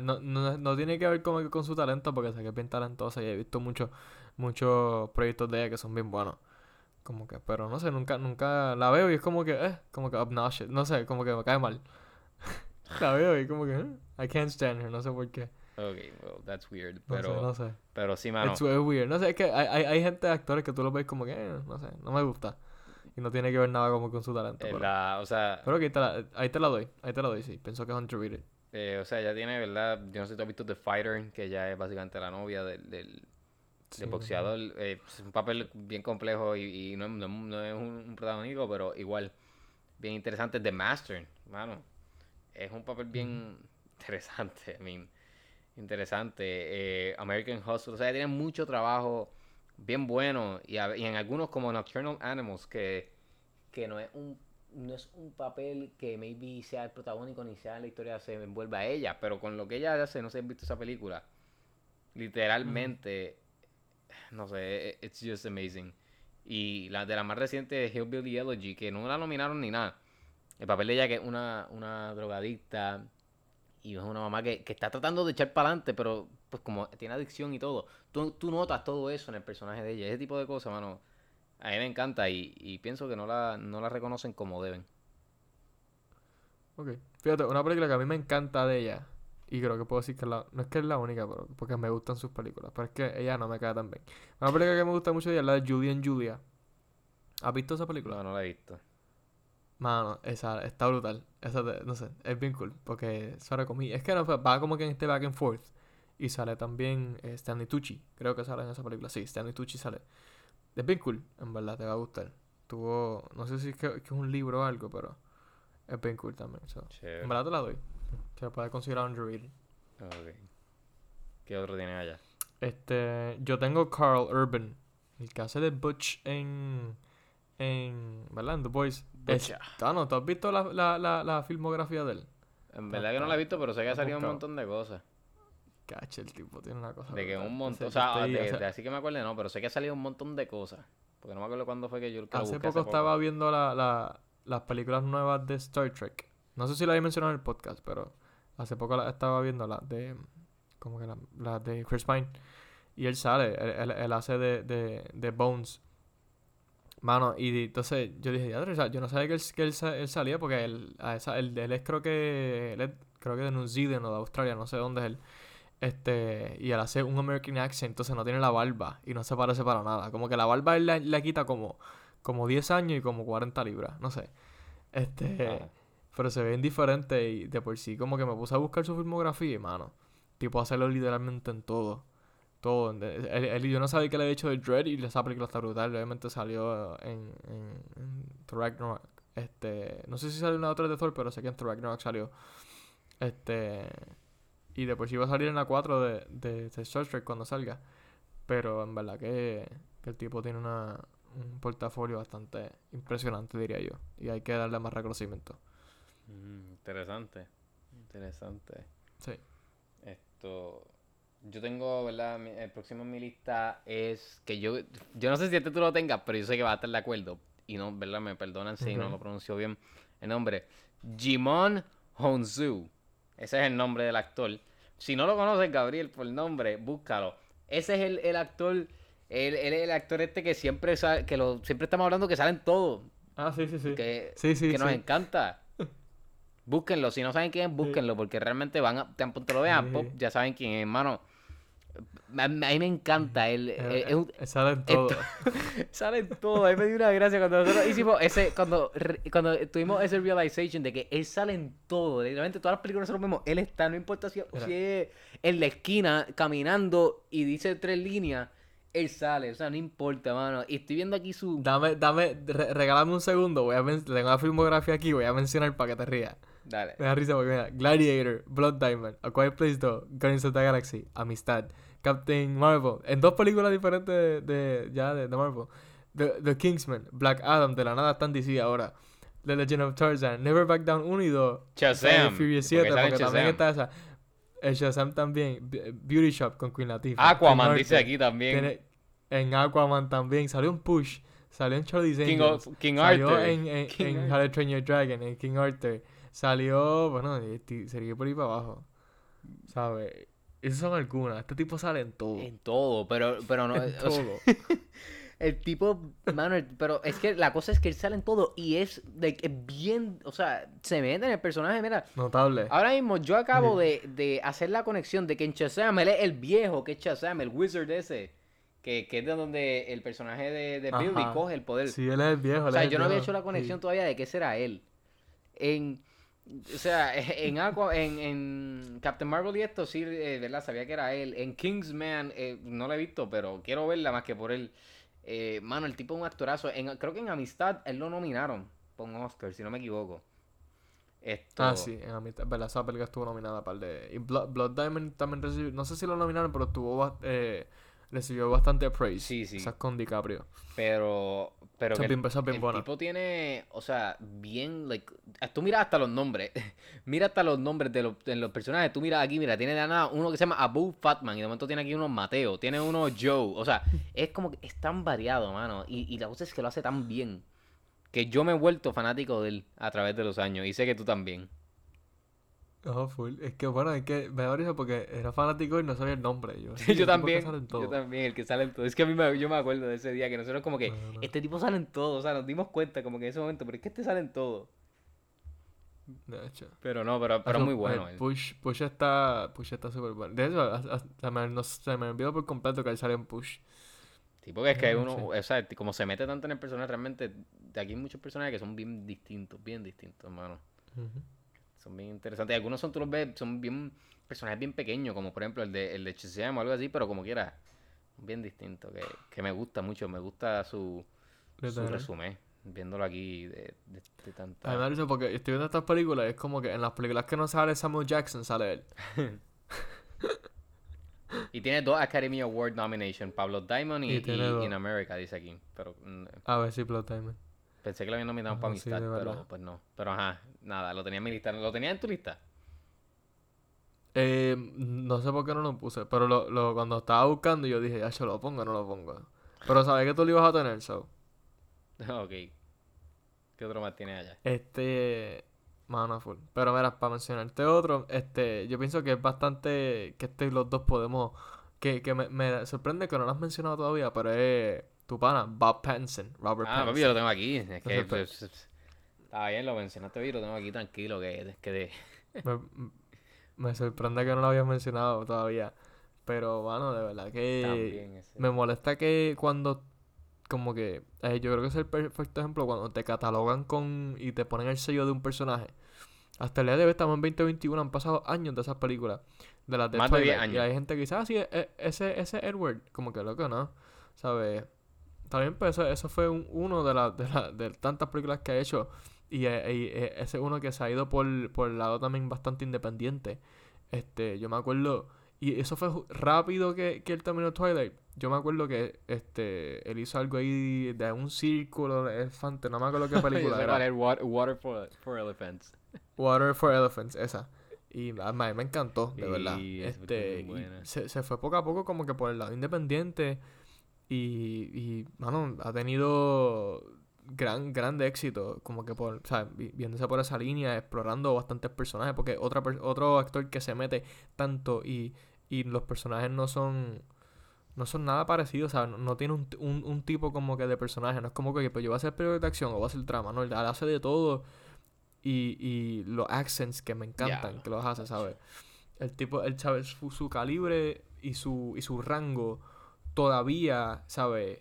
No, no, no tiene que ver como que con su talento porque sé que es bien talentosa y he visto muchos muchos proyectos de ella que son bien buenos. Como que, pero no sé, nunca nunca la veo y es como que, eh, como que obnoxious, no sé, como que me cae mal. [laughs] la veo y como que, eh, I can't stand her, no sé por qué. Ok, well, that's weird, No pero, sé, no sé. pero sí, mano. It's weird. No sé, es que hay, hay, hay gente, actores que tú los ves como que, eh, no sé, no me gusta. Y no tiene que ver nada como con su talento. eh, pero, la, o sea, pero que ahí te, la, ahí te la doy, ahí te la doy, sí. Pienso que es underrated. Eh, o sea, ella tiene, ¿verdad? Yo no sé si tú has visto The Fighter, que ella es básicamente la novia del, del, Sí, del boxeador. eh, es un papel bien complejo y, y no, no- no es un, un protagónico, pero igual bien interesante. The Master, mano. Es un papel bien [laughs] interesante. I mean, interesante. Eh, American Hustle. O sea, tiene mucho trabajo bien bueno. Y, a- y en algunos como Nocturnal Animals, que, que no es un no es un papel que maybe sea el protagónico ni sea la historia se envuelva a ella, pero con lo que ella hace, no sé si han visto esa película, literalmente, no sé, e, it's just amazing. Y la de la más reciente es Hillbilly Elegy, que no la nominaron ni nada. El papel de ella que es una, una drogadicta y es una mamá que, que está tratando de echar para adelante, pero pues como tiene adicción y todo, tú, tú notas todo eso en el personaje de ella, ese tipo de cosas, mano. A mí me encanta y, y pienso que no la, no la reconocen como deben. Ok. Fíjate, una película que a mí me encanta de ella, y creo que puedo decir que la, no es que es la única, pero porque me gustan sus películas, pero es que ella no me cae tan bien. Una película que me gusta mucho de ella es la de Judy and Julia. ¿Has visto esa película? No, no la he visto. Mano, esa está brutal. Esa, te- no sé, es bien cool, porque sobre comida. Es que no, va como que en este back and forth. Y sale también eh, Stanley Tucci, creo que sale en esa película. Sí, Stanley Tucci sale. Es bien cool, en verdad, te va a gustar. Tuvo, no sé si es que, que es un libro o algo, pero es bien cool también. so. En verdad te la doy. Se puede considerar underrated. Ok. ¿Qué otro tiene allá? Este, yo tengo Carl Urban, el que hace de Butch en, en, ¿verdad? En The Boys. Butch. ah, no, ¿tú has visto la, la, la, la filmografía de él? En verdad que no la he visto, pero sé que ha salido un montón de cosas. Cacha, el tipo tiene una cosa. De que un montón. O sea, de, de así que me acuerdo, no, pero sé que ha salido un montón de cosas. Porque no me acuerdo cuándo fue que yo que lo hace busqué poco estaba viendo la, la, las películas nuevas de Star Trek. No sé si la había mencionado en el podcast, pero hace poco la estaba viendo las de. Como que las la de Chris Pine. Y él sale, él, él- él hace de, de, de Bones. Mano, y entonces yo dije, "Diadre, o sea, yo no sabía que él, que él, él salía porque él, a esa, él, él es creo que, él es, creo que de New Zealand o de Australia, no sé dónde es él. Este, y él hace un American accent, entonces no tiene la barba y no se parece para nada. Como que la barba él le, le quita como, como 10 años y como 40 libras, no sé. Este, Ajá. pero se ven diferentes y de por sí como que me puse a buscar su filmografía y mano, tipo hacerlo literalmente en todo. Todo. Él, yo no sabía que le había hecho de Dread y esa película está brutal. Obviamente salió en, en, en Ragnarok. Este, no sé si salió en la otra de Thor, pero sé que en Ragnarok salió. Este, y después iba a salir en la 4 de, de, de Star Trek cuando salga. Pero en verdad que, que el tipo tiene una, un portafolio bastante impresionante, diría yo. Y hay que darle más reconocimiento. Mm, interesante. Interesante. Sí. Esto. Yo tengo, ¿verdad? Mi- El próximo en mi lista es que yo. Yo no sé si este tú lo tengas, pero yo sé que vas a estar de acuerdo. Y no, ¿verdad? Me perdonan si no lo pronuncio bien el nombre. Jimon Honsu. Ese es el nombre del actor. Si no lo conoces, Gabriel, por el nombre, búscalo. Ese es el, el actor. Él, es el actor este que siempre sa- que lo, siempre estamos hablando que salen todos. Ah, sí, sí, sí. Que, Sí, sí, que nos encanta. [laughs] Búsquenlo, si no saben quién es, búsquenlo, porque realmente van a, tan pronto lo vean, pop, ya saben quién es, hermano. A, mí me encanta, él, Eh, eh, eh, salen todo. [laughs] salen todo, a mí me dio una gracia cuando nosotros hicimos ese, cuando, cuando tuvimos ese realization de que él sale en todo, literalmente todas las películas nosotros vemos, él está, no importa si, es en la esquina caminando y dice tres líneas, él sale, o sea, no importa, mano. Y estoy viendo aquí su... Dame, dame, re- regálame un segundo. Voy a tengo la filmografía aquí, voy a mencionar para que te rías. Dale. Me da risa porque mira, Gladiator, Blood Diamond, A Quiet Place 2, Guardians of the Galaxy, Amistad, Captain Marvel, en dos películas diferentes de, de- ya de, de Marvel. The, The Kingsman, Black Adam, de la nada está en DC ahora. The Legend of Tarzan, Never Back Down 1 y 2. Shazam, Fast and Furious porque 7, sale porque, en también está esa. El Shazam también, Be- Beauty Shop con Queen Latifah. Aquaman dice aquí también. tiene- en Aquaman también, salió en Push, salió en Charlie's King, Angels. of- King Salió Arthur. en, en, King en Arthur. How to Train Your Dragon, en King Arthur. Salió, bueno, seguí por ahí para abajo. ¿Sabes? Esas son algunas. Este tipo sale en todo. En todo, pero, pero no. [laughs] En sea, todo. [laughs] el tipo, mano, pero es que la cosa es que él sale en todo y es de, es bien, o sea, se mete en el personaje, mira. Notable. Ahora mismo yo acabo de, de hacer la conexión de que en Shazam él es el viejo, que es Shazam, el wizard ese, que, que es de donde el personaje de, de Billy coge el poder. Sí, él es el viejo. o sea, yo no había hecho la Sí. conexión todavía de que ese era él. En, o sea, [laughs] en Aqua, en, en Captain Marvel y esto sí, eh, ¿verdad? Sabía que era él. En Kingsman eh, no la he visto, pero quiero verla más que por él. Eh, mano, el tipo es un actorazo. En, creo que en Amistad él lo nominaron por un Oscar, si no me equivoco. Esto... Ah, sí, en Amistad. Verdad, esa película estuvo nominada para el de. Y Blood, Blood Diamond también recibió. No sé si lo nominaron, pero tuvo. bas- Eh, recibió bastante praise. Sí, sí. Esa es con DiCaprio. Pero, pero que bien- el tipo tiene, o sea, bien, like, tú miras hasta los nombres, [laughs] mira hasta los nombres de los, de los personajes, tú miras aquí, mira, tiene de nada uno que se llama Abu Fatman y de momento tiene aquí uno Mateo, tiene uno Joe, o sea, es como que es tan variado, mano, y, y la cosa es que lo hace tan bien, que yo me he vuelto fanático de él a través de los años, y sé que tú también. Oh, full. Es que bueno, es que me da risa porque era fanático y no sabía el nombre. Yo, sí, yo el tipo que también, yo también, el que sale en todo, es que a mí me, yo me acuerdo de ese día que nosotros como que, No, no, no. este tipo sale en todo, o sea, nos dimos cuenta como que en ese momento, pero es que este sale en todo. Pero no, pero, pero Eso, muy eh, bueno. él. Push, Push está Push está súper bueno. De hecho, se me, no- se me olvidó por completo que él sale en Push. Sí, porque es que Mm, uno, o sea, como se mete tanto en el personaje, realmente, de aquí hay muchos personajes que son bien distintos, bien distintos, hermano. Son bien interesantes. Y algunos son, tú los ves, son bien, personajes bien pequeños, como por ejemplo el de, el de o algo así, pero como quiera, bien distinto, que, que me gusta mucho, me gusta su, su resumen, viéndolo aquí de, de, de tanta... A mí me porque estoy viendo estas películas y es como que en las películas que no sale Samuel Jackson sale él. [laughs] Y tiene dos Academy Award nomination, Pablo Diamond y. In America, dice aquí, pero... mm, A ver si Plot Time. Pensé que lo habían nominado Ajá, para sí, amistad, de pero pues no. Pero ajá, nada, lo tenía en mi lista. ¿Lo tenía en tu lista? Eh, no sé por qué no lo puse, pero lo, lo, cuando estaba buscando yo dije, ya, yo lo pongo, no lo pongo. Pero sabía que tú lo ibas a tener, so. [laughs] ok. ¿Qué otro más tiene allá? Este. Mano full. Pero mira, para mencionarte otro, este, yo pienso que es bastante. Que este los dos podemos. Que, que me, me sorprende que no lo has mencionado todavía, pero es tu pana, Bob Pattinson, Robert Ah, papi, Pattinson. yo lo tengo aquí. Es que Entonces, pues, está bien, lo mencionaste bien, lo tengo aquí tranquilo, que, que de... [laughs] Me, me sorprende que no lo habías mencionado todavía. Pero, bueno, de verdad que. Me molesta que cuando. Como que. eh, yo creo que es el perfecto ejemplo cuando te catalogan con. Y te ponen el sello de un personaje. Hasta el día de hoy estamos en 2021, han pasado años de esas películas. De las de Más de 10 Twilight, Y años. hay gente que dice, ah, sí, e- ese, ese Edward. Como que loco, ¿no? ¿Sabes? También, pues, eso, eso fue un- uno de, las de, la- de tantas películas que ha hecho. Y, eh, y, eh, ese es uno que se ha ido por, por el lado también bastante independiente. Este, yo me acuerdo. Y eso fue rápido que, que él terminó Twilight. Yo me acuerdo que este él hizo algo ahí de un círculo de elefantes. No me acuerdo qué [laughs] película era. Water, Water for, for Elephants. Water for Elephants, esa. Y a mí me encantó, de verdad. Este, y buena. se, se fue poco a poco como que por el lado independiente. Y, y mano, ha tenido gran, grande éxito. Como que por, o sea, viéndose por esa línea, explorando bastantes personajes. Porque otra, otro actor que se mete tanto y, y los personajes no son. No son nada parecidos, o sea, no, no tiene un, un, un tipo como que de personaje, no es como que pues yo voy a hacer película de acción o voy a hacer drama, no, él hace de todo y, y los accents que me encantan que los hace, ¿sabes? El tipo, él sabe su, su calibre y su, y su rango todavía, ¿sabes?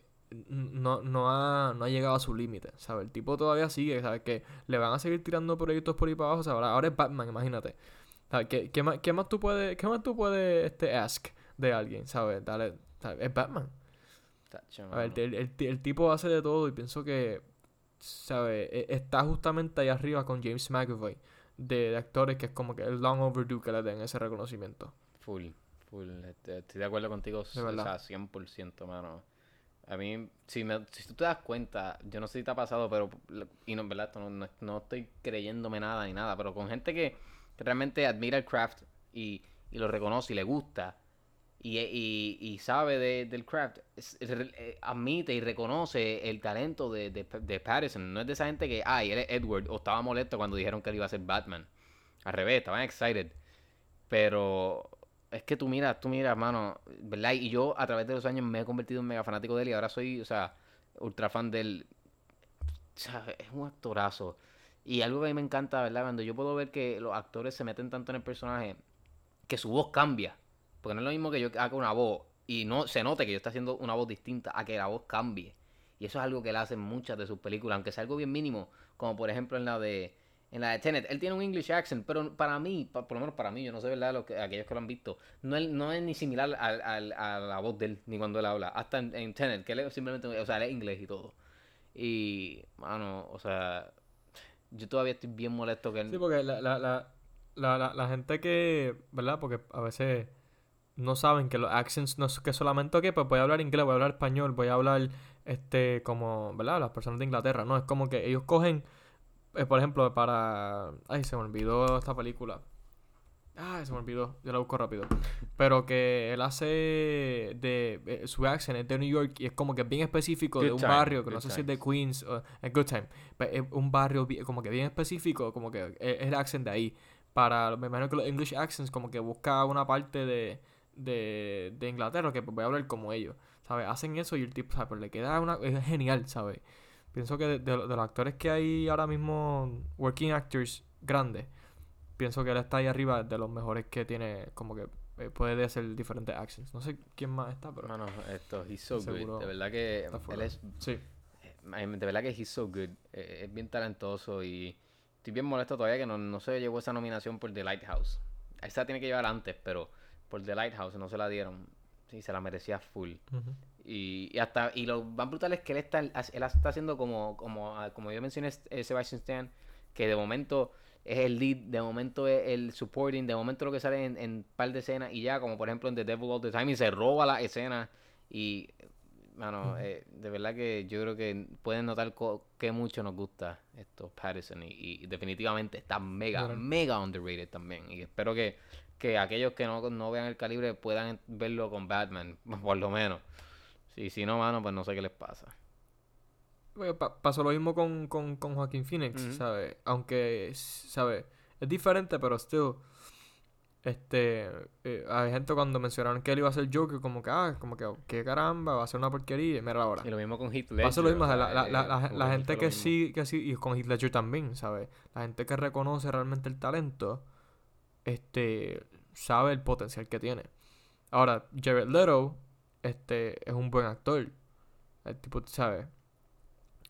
No, no, ha, no ha llegado a su límite, ¿sabes? El tipo todavía sigue, ¿sabes? Que le van a seguir tirando proyectos por ahí para abajo, ¿sabes? Ahora, es Batman, imagínate. ¿Sabes? ¿Qué, qué, más, qué más tú puedes, qué más tú puedes este, ask de alguien, ¿sabes? Dale, ¿sabes? Es Batman. A ver, el, el, el tipo hace de todo y pienso que, ¿sabes? E- Está justamente ahí arriba con James McAvoy de, de actores que es como que el long overdue que le den ese reconocimiento. Full, full. este, estoy de acuerdo contigo, De o sea, 100%, mano. A mí, si, me, si tú te das cuenta, yo no sé si te ha pasado, pero, y no, verdad, no, no, no estoy creyéndome nada ni nada, pero con gente que, que realmente admira el craft y, y lo reconoce y le gusta y, y, y sabe de- del craft, es- es- eh, admite y reconoce el talento de, de, de Patterson. No es de esa gente que, ay, él es Edward, o estaba molesto cuando dijeron que él iba a ser Batman. Al revés, estaban excited. Pero es que tú miras, tú miras, mano, ¿verdad? Y yo a través de los años me he convertido en mega fanático de él y ahora soy, o sea, ultra fan de él. O sea, es un actorazo. Y algo que a mí me encanta, ¿verdad? Cuando yo puedo ver que los actores se meten tanto en el personaje que su voz cambia. Porque no es lo mismo que yo haga una voz y no se note que yo estoy haciendo una voz distinta a que la voz cambie. Y eso es algo que él hace muchas de sus películas, aunque sea algo bien mínimo, como por ejemplo en la de en la de Tenet. Él tiene un English accent, pero para mí, por lo menos para mí, yo no sé, ¿verdad? Lo que, aquellos que lo han visto, no es, no es ni similar al- a la voz de él, ni cuando él habla. Hasta en, en Tenet, que él simplemente, o sea, él es inglés y todo. Y, mano, o sea, yo todavía estoy bien molesto que él... Sí, porque la, la, la, la gente que, ¿verdad? Porque a veces no saben que los accents no es que solamente, ok, pues voy a hablar inglés, voy a hablar español, voy a hablar, este, como, ¿verdad? Las personas de Inglaterra, ¿no? Es como que ellos cogen, eh, por ejemplo, para... Ay, se me olvidó esta película. Ay, se me olvidó, yo la busco rápido. Pero que él hace de... eh, su accent es de New York y es como que bien específico de un time, barrio, que no sé si es de. Queens o... Es Good Time. Pero es un barrio como que bien específico, como que es el accent de ahí. Para, me imagino que los English accents como que busca una parte de, de, de Inglaterra que pues, voy a hablar como ellos, ¿sabes? Hacen eso y el tipo, ¿sabes? Pero le queda una... Es genial, ¿sabes? Pienso que de, de de los actores que hay ahora mismo, working actors grandes, pienso que él está ahí arriba de los mejores que tiene, como que eh, puede hacer diferentes accents. No sé quién más está, pero... Mano, esto, he's so good. De verdad que él es Sí. Ay, De verdad que he's so good. Eh, es bien talentoso y estoy bien molesto todavía que no, no se llevó esa nominación por The Lighthouse. Esa tiene que llevar antes, pero por The Lighthouse no se la dieron. Sí, se la merecía full. Ujú. Y, y hasta y lo más brutal es que él está, él está haciendo como, como, ah, como yo mencioné eh, Sebastian Stan, que de momento es el lead, de momento es el supporting, de momento lo que sale en, en par de escenas y ya, como por ejemplo en The Devil All the Time y se roba la escena y mano, eh, de verdad que yo creo que pueden notar que mucho nos gusta esto Patterson y, y definitivamente está mega, mega underrated también y espero que, que aquellos que no, no vean el calibre puedan verlo con Batman, [laughs] por lo menos. Sí, si no, mano, pues no sé qué les pasa. Bueno, pa- pasó lo mismo con, con, con Joaquín Phoenix, Ujú. ¿sabes? Aunque, ¿sabes? Es diferente, pero still. Este. eh, hay gente cuando mencionaron que él iba a ser Joker, como que, ah, como que, qué caramba, va a ser una porquería. Mira ahora. Y lo mismo con Ledger. Pasa lo mismo, o sea, la, la, la, gente que sí, que sí, y con Ledger también, ¿sabes? La gente que reconoce realmente el talento, este, sabe el potencial que tiene. Ahora, Jared Leto, este, es un buen actor. El tipo, ¿sabes?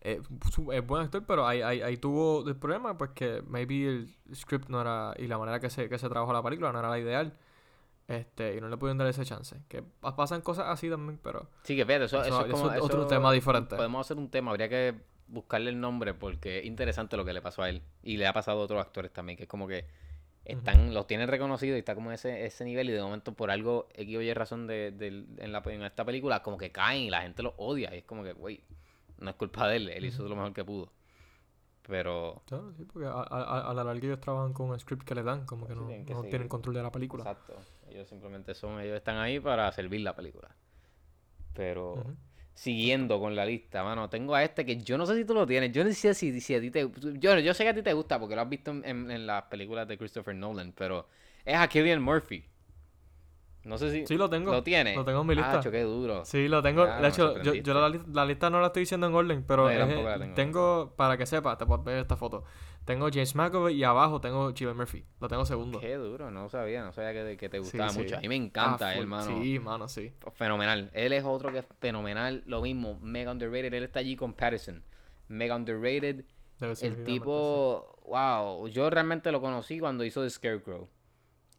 eh, su- es buen actor, pero ahí, ahí, ahí tuvo el problema, pues que maybe el script no era, y la manera que se, que se trabajó la película no era la ideal. Este, y no le pudieron dar ese chance. Que pa- pasan cosas así también, pero Sí, que fíjate, eso, Eso- eso es como... eso es otro tema diferente. Podemos hacer un tema, habría que buscarle el nombre porque es interesante lo que le pasó a él. Y le ha pasado a otros actores también, que es como que están, los tienen reconocidos y está como ese, ese nivel y de momento por algo X o Y razón de, del- en, la, en esta película como que caen y la gente los odia. Y es como que, güey, no es culpa de él, él hizo lo mejor que pudo. Pero... Claro, sí, porque a, a, a- la larga ellos trabajan con el script que le dan, como que Sí, no, tienen que no tienen control de la película. Exacto. Ellos simplemente son, ellos están ahí para servir la película. Pero. Siguiendo con la lista, mano, tengo a este que yo no sé si tú lo tienes. Yo no sé si, si a ti te yo, yo sé que a ti te gusta porque lo has visto en, en- en las películas de Christopher Nolan, pero es a Killian Murphy. No sé si Sí, lo tengo. lo tienes. Lo tengo en mi lista. Qué duro. Sí, lo tengo. Ya, de hecho, yo, yo la, li- la lista no la estoy diciendo en orden, pero No, es- la tengo. tengo, para que sepas, te puedes ver esta foto. Tengo James McAvoy y abajo tengo Cillian Murphy. Lo tengo segundo. Qué duro, no sabía, no sabía que, que te gustaba sí. mucho. A mí me encanta Ah, él, mano. Sí, mano, sí. Fenomenal. Él es otro que es fenomenal. Lo mismo, mega underrated. Él está allí con Patterson. Mega underrated. Debe ser El tipo, wow, yo realmente lo conocí cuando hizo The Scarecrow.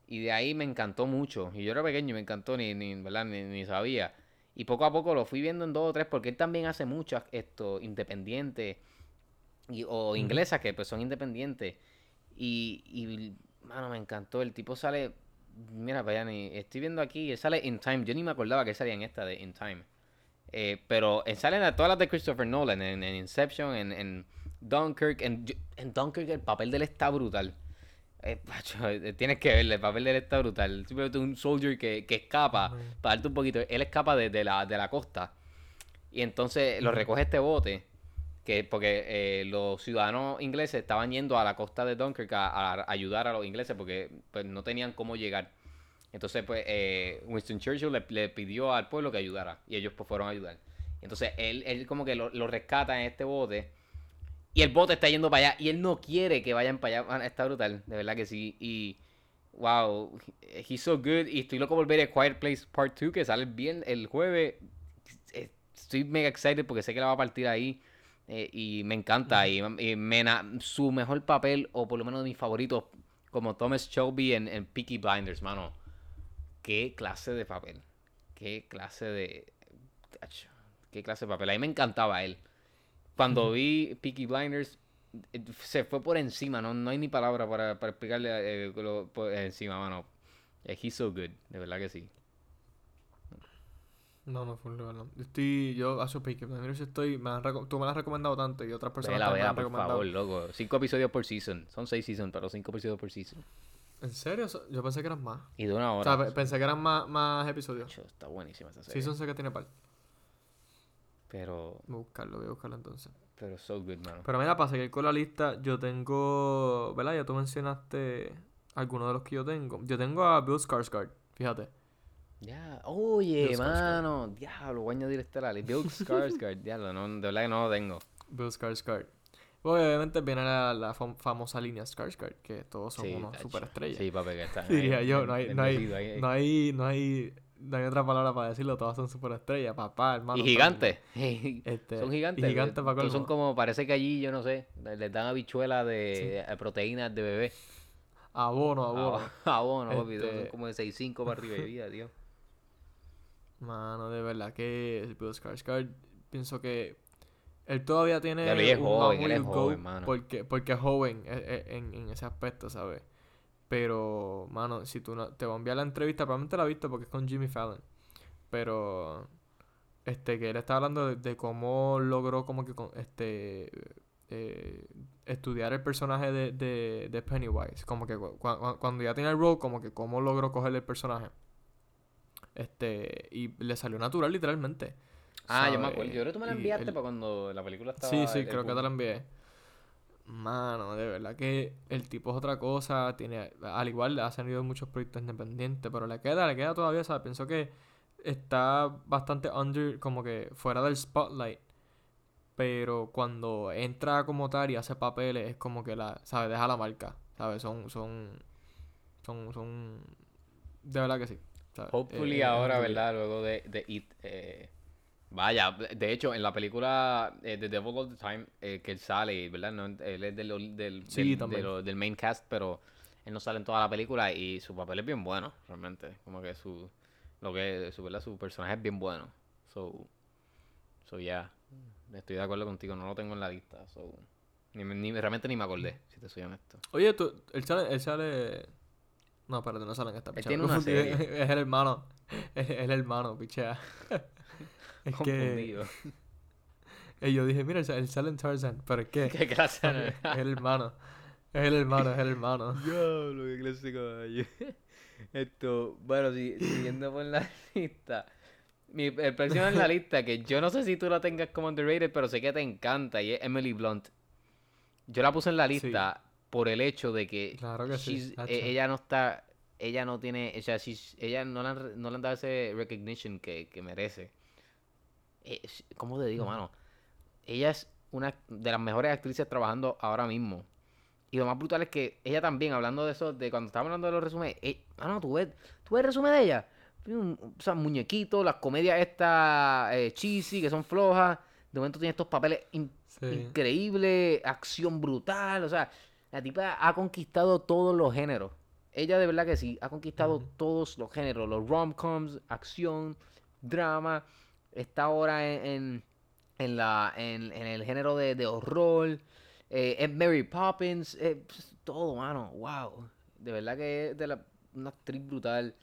Y de ahí me encantó mucho. Y yo era pequeño y me encantó, ni, ni, ¿verdad? ni, ni sabía. Y poco a poco lo fui viendo en dos o tres, porque él también hace muchas esto, independientes. Y, o inglesas que pues son independientes. Y, y, mano, me encantó. El tipo sale, mira, vayan, estoy viendo aquí, él sale In Time. Yo ni me acordaba que salía en esta de In Time. Eh, pero él sale en todas las de Christopher Nolan, en, en Inception, en, en Dunkirk. En, en Dunkirk el papel de él está brutal. Eh, [laughs] macho, eh, tienes que verle, el papel de él está brutal. Simplemente un soldier que, que escapa, para darte un poquito, él escapa de, de la, de la costa. Y entonces lo recoge este bote, que porque eh, los ciudadanos ingleses estaban yendo a la costa de Dunkirk a, ayudar a los ingleses porque pues, no tenían cómo llegar. Entonces, pues, eh, Winston Churchill le, pidió al pueblo que ayudara. Y ellos, pues, fueron a ayudar. Entonces, él, él como que lo, rescata en este bote. Y el bote está yendo para allá. Y él no quiere que vayan para allá. Está brutal. De verdad que sí. Y, wow, he's so good. Y estoy loco por ver a Quiet Place Part 2 que sale bien el jueves. Estoy mega excited porque sé que la va a partir ahí. Eh, y me encanta. Y, y me su mejor papel, o por lo menos de mis favoritos, como Thomas Shelby en, en Peaky Blinders, mano. Qué clase de papel. Qué clase de. Qué clase de papel. A mí me encantaba él. Cuando vi Peaky Blinders, eh, se fue por encima. No, no hay ni palabra para, para explicarle eh, lo- por encima, mano. He's so good. De verdad que sí. No, no, full de verdad. Yo estoy, yo a su pique. Estoy, me han tú me lo has recomendado tanto y otras personas también me han por recomendado. favor, loco. Cinco episodios por season. Son seis seasons, pero cinco episodios por season. ¿En serio? Yo pensé que eran más. Y de una O hora. sea, pe- pensé que eran más, más episodios. Está buenísima esa serie. Season sé que tiene par. Pero, Voy a buscarlo, voy a buscarlo entonces. pero so good, mano. Pero mira, para seguir con la lista, yo tengo. ¿Verdad? Ya tú mencionaste algunos de los que yo tengo. Yo tengo a Bill Skarsgård, fíjate. Ya, oye, Bill mano, diablo, voy a añadir este a la lista. Bill Skarsgård, [laughs] diablo, no, de verdad que no lo tengo. Bill Skarsgård. Pues, obviamente viene la, la fam- famosa línea Skarsgård, que todos son Sí, unos superestrellas. Sí, papi, que está. [laughs] Diría yo, no hay, no hay, no hay, no hay, no hay otra palabra para decirlo, todas son superestrellas, papá, hermano. Y gigantes. [laughs] Este, son gigantes. Y gigantes para Son como, parece que allí, yo no sé, le- les dan habichuelas de eh, proteínas de bebé. Abono, abono. Abono, papi, Este- son como de 6'5 para arriba de vida, tío. Mano, de verdad que Bill Skarsgård, pienso que él todavía tiene lo es un joven, él es mano. Porque, porque es joven eh, eh, en, en ese aspecto, ¿sabes? Pero, mano, si tú no, te voy a enviar la entrevista, probablemente la viste porque es con Jimmy Fallon. Pero, este, que él está hablando de, de cómo logró como que, este, eh, estudiar el personaje de, de, de Pennywise. Como que cu- cu- cuando ya tiene el role, como que cómo logró coger el personaje. Este, y le salió natural literalmente. Ah, yo me acuerdo. Yo creo que tú me la enviaste para cuando la película estaba. Sí, sí, creo que te la envié. Mano, de verdad que el tipo es otra cosa. Tiene, al igual ha salido muchos proyectos independientes, pero le queda, le queda todavía, ¿sabes? Pienso que está bastante under, como que fuera del spotlight. Pero cuando entra como tal y hace papeles, es como que la, ¿sabes? Deja la marca, ¿sabes? Son, son, son, son, de verdad que sí. ¿Sabes? Hopefully Eh, es ahora. ¿verdad? Luego de, de It, eh, Vaya, de hecho, en la película eh, The Devil All the Time, eh, que él sale, ¿verdad? No, él es del, del, Sí, del, main cast, pero él no sale en toda la película y su papel es bien bueno, realmente. Como que su, lo que, su, ¿verdad? su personaje es bien bueno. So, so yeah, estoy de acuerdo contigo, no lo tengo en la lista. So, ni, ni- realmente ni me acordé, si te soy honesto. Oye, tú, él sale, él sale... No, espérate, no sale en esta Él pichea. tiene Me una [laughs] confundí, serie. Es el hermano. Es el hermano, pichea. [laughs] Es que... Confundido. [laughs] eh, yo dije, mira, él sale- en Tarzan, pero es que... Qué clase es el hermano. Es el hermano, es el hermano. Diablo, qué clase de caballo. Esto, bueno, si- siguiendo por la lista. Mi, el próximo en la lista, que yo no sé si tú la tengas como underrated, pero sé que te encanta, y es Emily Blunt. Yo la puse en la Sí. Por el hecho de que, Claro que sí, e- ella no está, ella no tiene, o sea, ella no le, han, no le han dado ese recognition que, que merece. Eh, ¿Cómo te digo, Ujú. mano? Ella es una de las mejores actrices trabajando ahora mismo. Y lo más brutal es que ella también, hablando de eso, de cuando estábamos hablando de los resúmenes, eh, ah, no, tú ves, tú ves el resumen de ella. Mm, O sea, muñequitos, las comedias estas eh, cheesy, que son flojas. De momento tiene estos papeles in- Sí. increíbles, acción brutal. O sea, la tipa ha conquistado todos los géneros. Ella de verdad que sí, ha conquistado todos los géneros. Los rom-coms, acción, drama. Está ahora en, en, en la, en, en el género de, de horror. Eh, es Mary Poppins. eh, pues, todo, mano. Wow. De verdad que es de la, una actriz brutal.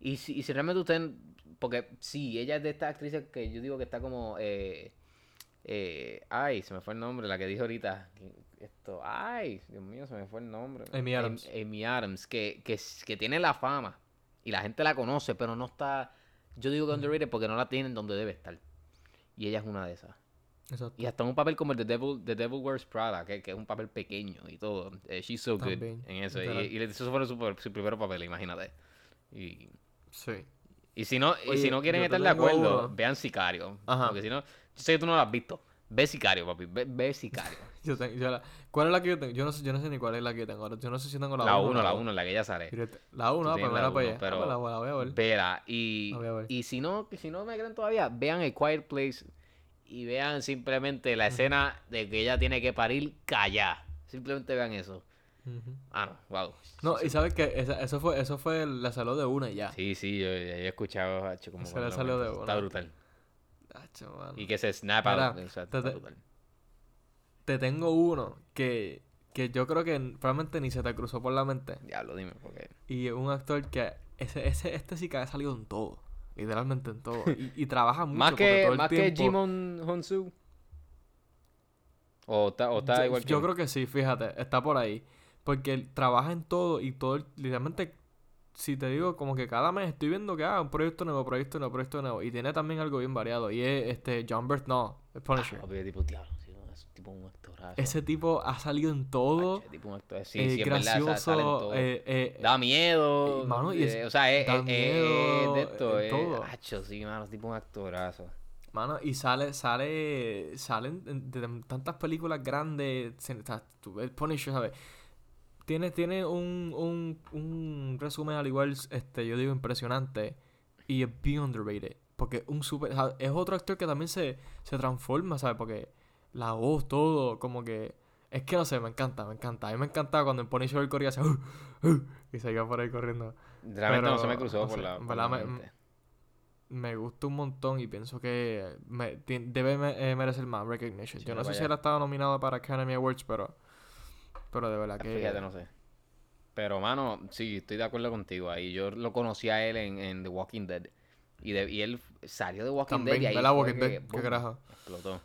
Y si, y si realmente usted... Porque sí, ella es de estas actrices que yo digo que está como... eh, eh, ay, se me fue el nombre, la que dijo ahorita. Esto, ay, Dios mío, se me fue el nombre. Amy Am- Adams. Amy Adams, que, que, que tiene la fama y la gente la conoce, pero no está. Yo digo que underrated porque no la tienen donde debe estar. Y ella es una de esas. Exacto. Y hasta un papel como el de Devil, The Devil Wears Prada, que, que es un papel pequeño y todo. Eh, she's so good en eso. Y, y eso fue su, su primer papel, imagínate. Y, Sí. Y si no, y si no quieren estar de acuerdo, uno. vean Sicario. Ajá. Porque si no, yo sé que tú no lo has visto. Ve Sicario, papi. Ve, ve Sicario. [laughs] Yo tengo, yo la- ¿Cuál es la que yo tengo? Yo no sé, yo no sé ni cuál es la que yo tengo. Ahora, Yo no sé si tengo la 1 La 1, la 1, la que ella sale. La 1, Tú ah, pues mira para uno, allá. pero Ah, pues la, voy a ver. Vela. Y, y si no, si no me creen todavía, vean el Quiet Place y vean simplemente la escena de que ella tiene que parir callar. Simplemente vean eso. Ah, no, wow. No, y sabes que esa- eso fue, eso fue, la salud de una ya. Sí, sí, yo, he escuchado hacho, como lo salió de cuentas. Está una. brutal. Mano. Y que se snap Mira, out. o sea, te- está brutal. Te tengo uno que, que yo creo que probablemente ni se te cruzó por la mente. Diablo, dime, porque. Y un actor que ese, ese, este sí que ha salido en todo. Literalmente en todo. [laughs] Y, y trabaja mucho. Más que, todo el más que Jimon Honsu. O está, o está yo, igual que. yo creo que sí, fíjate, está por ahí. Porque trabaja en todo y todo, literalmente, si te digo, como que cada mes estoy viendo que ah, un proyecto nuevo, proyecto nuevo, proyecto nuevo. Y tiene también algo bien variado. Y es este John Bert, no, el Punisher. Ah, tipo, diablo, no, es tipo un actorazo. Ese tipo ha salido en todo. Hacho, tipo un actor. Sí, eh, sí, es verdad, sa- gracioso. sale en todo. eh, eh, Da miedo. Eh, mano, y es- eh, o sea, es, da es- es- miedo, de esto. Es, todo. hacho, sí, mano, es tipo un actorazo. Mano, y sale, sale, salen en- de tantas películas grandes, tú ves Punisher, ¿sabes? Tiene, tiene un, un, un resumen al igual, este, yo digo, impresionante, y es bien underrated, porque un super, es otro actor que también se, se transforma, ¿sabes? Porque la voz, todo, como que, es que no sé, me encanta, me encanta, a mí me encantaba cuando en Punisher él corría así, [gasps] y se iba por ahí corriendo. Realmente no se me Pero, cruzó no por sé, la. por me- mente. me gusta un montón y pienso que me- debe eh, merecer más recognition. Sí, Yo no sé si él ha estado nominado para Academy Awards, pero pero de verdad Ah, que Fíjate, no sé. Pero, mano, sí, estoy de acuerdo contigo ahí. Yo lo conocí a él en, en The Walking Dead. Y, de, y él salió de Walking también Dead y ahí la Walking que, Dead, qué boom, carajo. explotó.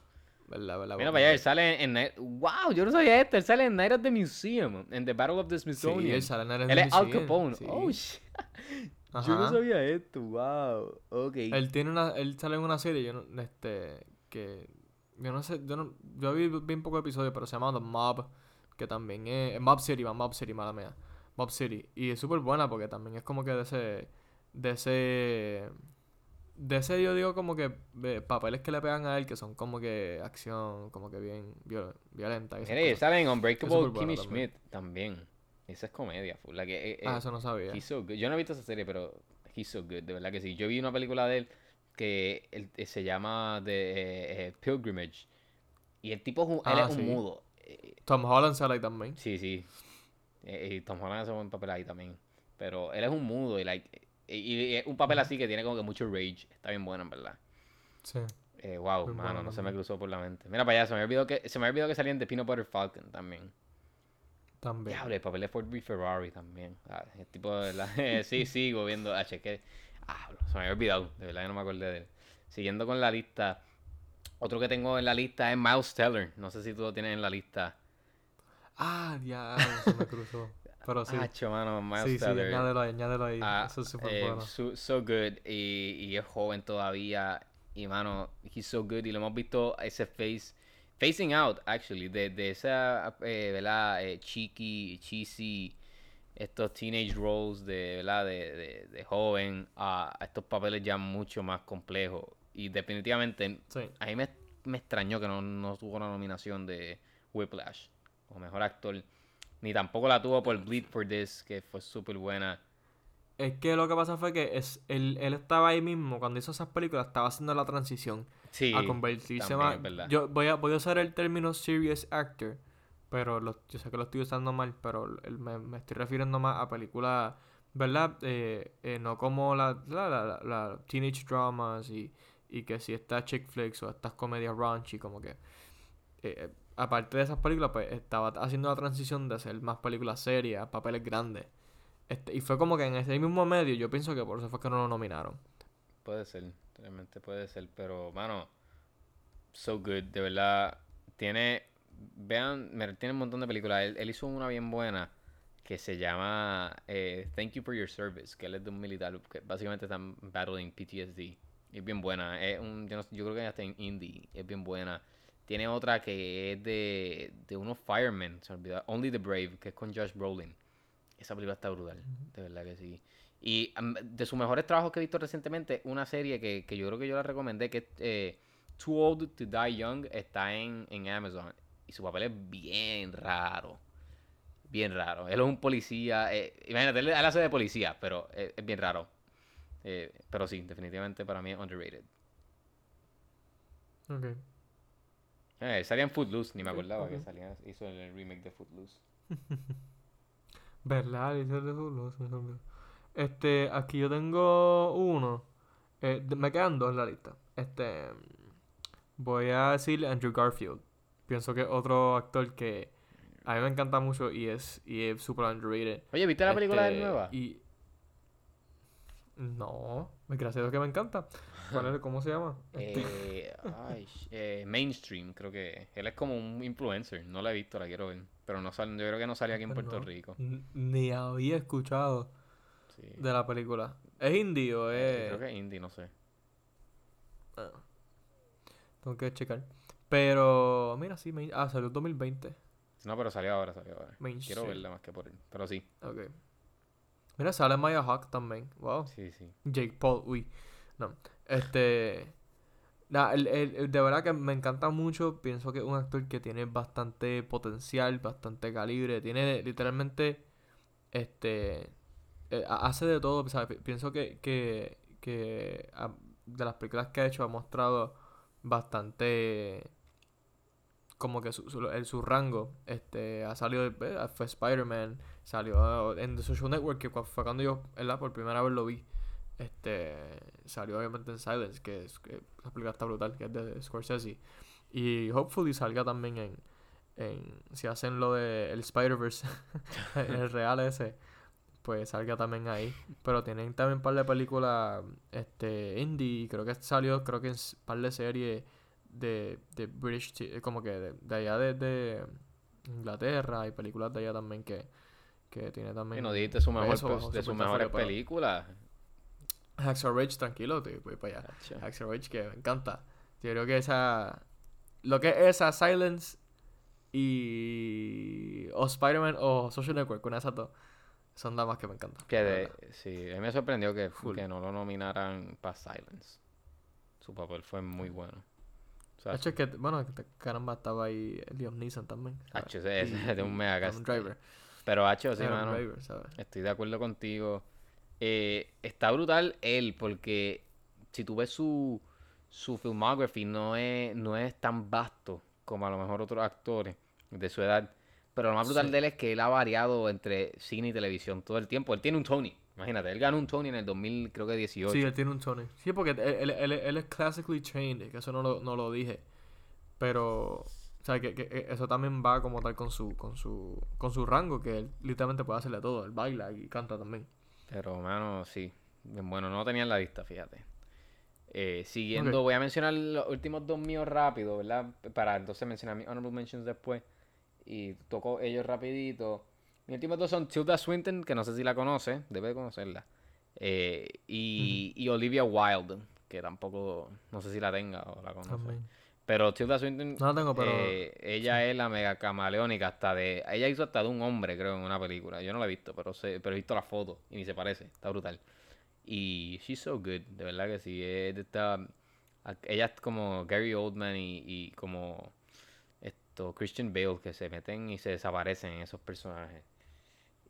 ¿Verdad, verdad, Mira para allá, él sale en... Night- ¡Wow! Yo no sabía esto. Él sale en Night at the Museum. En The Battle of the Sí, Smithsonian. él sale en el él es Al Museum, Capone. sí. Oh, shit. [laughs] Yo no Ajá. sabía esto. Wow. Ok. Él tiene una él sale en una serie, yo no, este que yo no sé, yo no yo vi bien poco episodios, pero se llama The Mob, que también es Mob City, Mob City, mala mía. Mob City y es súper buena porque también es como que de ese de ese de ese yo digo como que eh, papeles que le pegan a él que son como que acción, como que bien viol- violenta Mira, y sale en Unbreakable Kimmy. Schmidt también. Esa es comedia. full. La que, eh, Ah, eh, eso no sabía. So. Yo no he visto esa serie, pero he's so good, de verdad que sí. Yo vi una película de él que él- eh, se llama The eh, Pilgrimage. Y el tipo es un, él Ah, es un sí. mudo. Eh, Tom Holland sale ahí también. Sí, sí. Eh, y Tom Holland hace buen papel ahí también. Pero él es un mudo y, like, y, y es un papel así que tiene como que mucho rage. Está bien bueno, en verdad. Sí. Eh, wow, Muy mano, bueno no se me cruzó por la mente. Mira para allá, se me olvidó que, se me olvidó que salían de Peanut Butter Falcon también. También. Diablo, el papel de Ford v Ferrari también. Ah, el tipo de verdad. [laughs] sí, sigo viendo. Ah, cheque. Ah, se me había olvidado. De verdad que no me acordé de él. Siguiendo con la lista. Otro que tengo en la lista es Miles Teller. No sé si tú lo tienes en la lista. Ah, ya, se me cruzó. Pero sí. Ah, mano, Miles sí, sí, añádelo ahí, añádelo ahí. Ah, Eso es súper eh, bueno. so, so good y, y es joven todavía y mano he's so good y lo hemos visto ese face facing out actually de, de esa eh, verdad eh, cheeky cheesy estos teenage roles de verdad de, de, de joven a a estos papeles ya mucho más complejos y definitivamente Sí. a mí me, me extrañó que no, no tuvo una nominación de Whiplash como mejor actor ni tampoco la tuvo por Bleed for This que fue súper buena Es que lo que pasa fue que es, él, él estaba ahí mismo, cuando hizo esas películas, estaba haciendo la transición Sí, a convertirse más. Yo voy a, voy a usar el término serious actor, pero lo- yo sé que lo estoy usando mal, pero el- me, me estoy refiriendo más a películas, ¿verdad? Eh, eh, no como la, la, la- la- la teenage dramas y, y que si estas chick flicks o estas comedias raunchy, como que. eh, aparte de esas películas, pues estaba haciendo la transición de hacer más películas serias, papeles grandes. Este, y fue como que en ese mismo medio, yo pienso que por eso fue que no lo nominaron. Puede ser, realmente puede ser, pero mano, so good, de verdad. Tiene, vean, tiene un montón de películas. Él, hizo una bien buena que se llama eh, Thank You for Your Service, que él es de un militar que básicamente están battling PTSD. Es bien buena, es un, yo, no- yo creo que ya está en indie, es bien buena. Tiene otra que es de, de unos firemen, se olvidó, Only the Brave, que es con Josh Brolin. Esa película está brutal, de verdad que sí. Y de sus mejores trabajos que he visto recientemente, una serie que, que yo creo que yo la recomendé, que es eh, Too Old to Die Young, está en, en Amazon. Y su papel es bien raro. Bien raro. Él es un policía. eh, imagínate, él, él hace de policía, pero eh, es bien raro. Eh, pero sí, definitivamente para mí es underrated. Ok. Eh, salía en Footloose, ni me acordaba que salía, hizo el remake de Footloose. [laughs] ¿Verdad? Dice el de Hulu, se me olvidó. Este, aquí yo tengo uno. Eh, me quedan dos en la lista. Este, voy a decir Andrew Garfield. Pienso que es otro actor que a mí me encanta mucho y es, y es super underrated. Oye, ¿viste la película de Este, nueva? Y... No, gracias a Dios que me encanta. ¿Cuál es- ¿Cómo se llama? Eh, ay, eh, mainstream, creo que. Él es como un influencer. No la he visto, la quiero ver. Pero no sal, yo creo que no salía aquí en Puerto no. Rico. Ni había escuchado Sí. de la película. ¿Es indie o Eh, es...? creo que es indie, no sé. Ah. Tengo que checar. Pero, mira, sí, main- ah, salió en 2020. No, pero salió ahora, salió ahora. Quiero Mainstream. verla más que por él. Pero sí, Ok. Mira, sale Maya Hawk también. Wow. sí, sí. Jake Paul, uy. No. Este. El- el- de verdad que me encanta mucho. Pienso que es un actor que tiene bastante potencial, bastante calibre. Tiene literalmente. Este. eh, ha- hace de todo. Pienso que, que, que de las películas que ha hecho ha mostrado bastante. Como que su, su, el- su rango. Este. Ha salido. eh, Fue Spider-Man. Salió en The Social Network, que fue cuando yo ¿verdad? por primera vez lo vi. Este salió obviamente en Silence, que es que esa película está brutal, que es de Scorsese. Y hopefully salga también en, en si hacen lo de el Spider-Verse, [laughs] el real ese, pues salga también ahí. Pero tienen también un par de películas este indie, creo que salió, creo que un par de series de, de British, como que de, de allá de, de Inglaterra, y películas de allá también que, que tiene también Y no dijiste su mejor, de su sus mejores películas. Hacksaw Ridge, tranquilo, te voy para allá. Tacho. Hacksaw Ridge, que me encanta. Yo creo que esa. Lo que es esa, Silence y. O Spider-Man o Social Network, una de esas dos. Son damas que me encantan. Que de, sí, a mí me sorprendió que, Full. que no lo nominaran para Silence. Su papel fue muy bueno. O sea, que, bueno, caramba, estaba ahí Liam Neeson también. Y- es de un mega. Driver. pero Hacho, sí, mano. Estoy de acuerdo contigo. Eh, está brutal él porque si tú ves su, su filmography, no es, no es tan vasto como a lo mejor otros actores de su edad. Pero lo más brutal Sí. de él es que él ha variado entre cine y televisión todo el tiempo. Él tiene un Tony, imagínate, él ganó un Tony en el 2000, creo que 18. Sí, él tiene un Tony. Sí, porque él, él- él- él es classically trained, que eso no lo, no lo dije. Pero, o sea, que, que- que eso también va como tal con su, con su, con su rango, que él literalmente puede hacerle todo. Él baila y canta también. Pero, mano, sí. Bien bueno, no tenía en la lista, fíjate. Eh, siguiendo, voy a mencionar los últimos dos míos rápido, ¿verdad? Para entonces mencionar mis honorable mentions después. Y toco ellos rapidito. Mis últimos dos son Tilda Swinton, que no sé si la conoce, debe de conocerla. Eh, y, y Olivia Wilde, que tampoco, no sé si la tenga o la conoce. También. Pero Tilda Swinton, No la tengo, pero... eh, ella es la mega camaleónica hasta de... Ella hizo hasta de un hombre, creo, en una película. Yo no la he visto, pero sé, pero he visto la foto y ni se parece. Está brutal. Y she's so good, de verdad que sí. Es de esta- a- ella es como Gary Oldman y, y como esto Christian Bale que se meten y se desaparecen en esos personajes.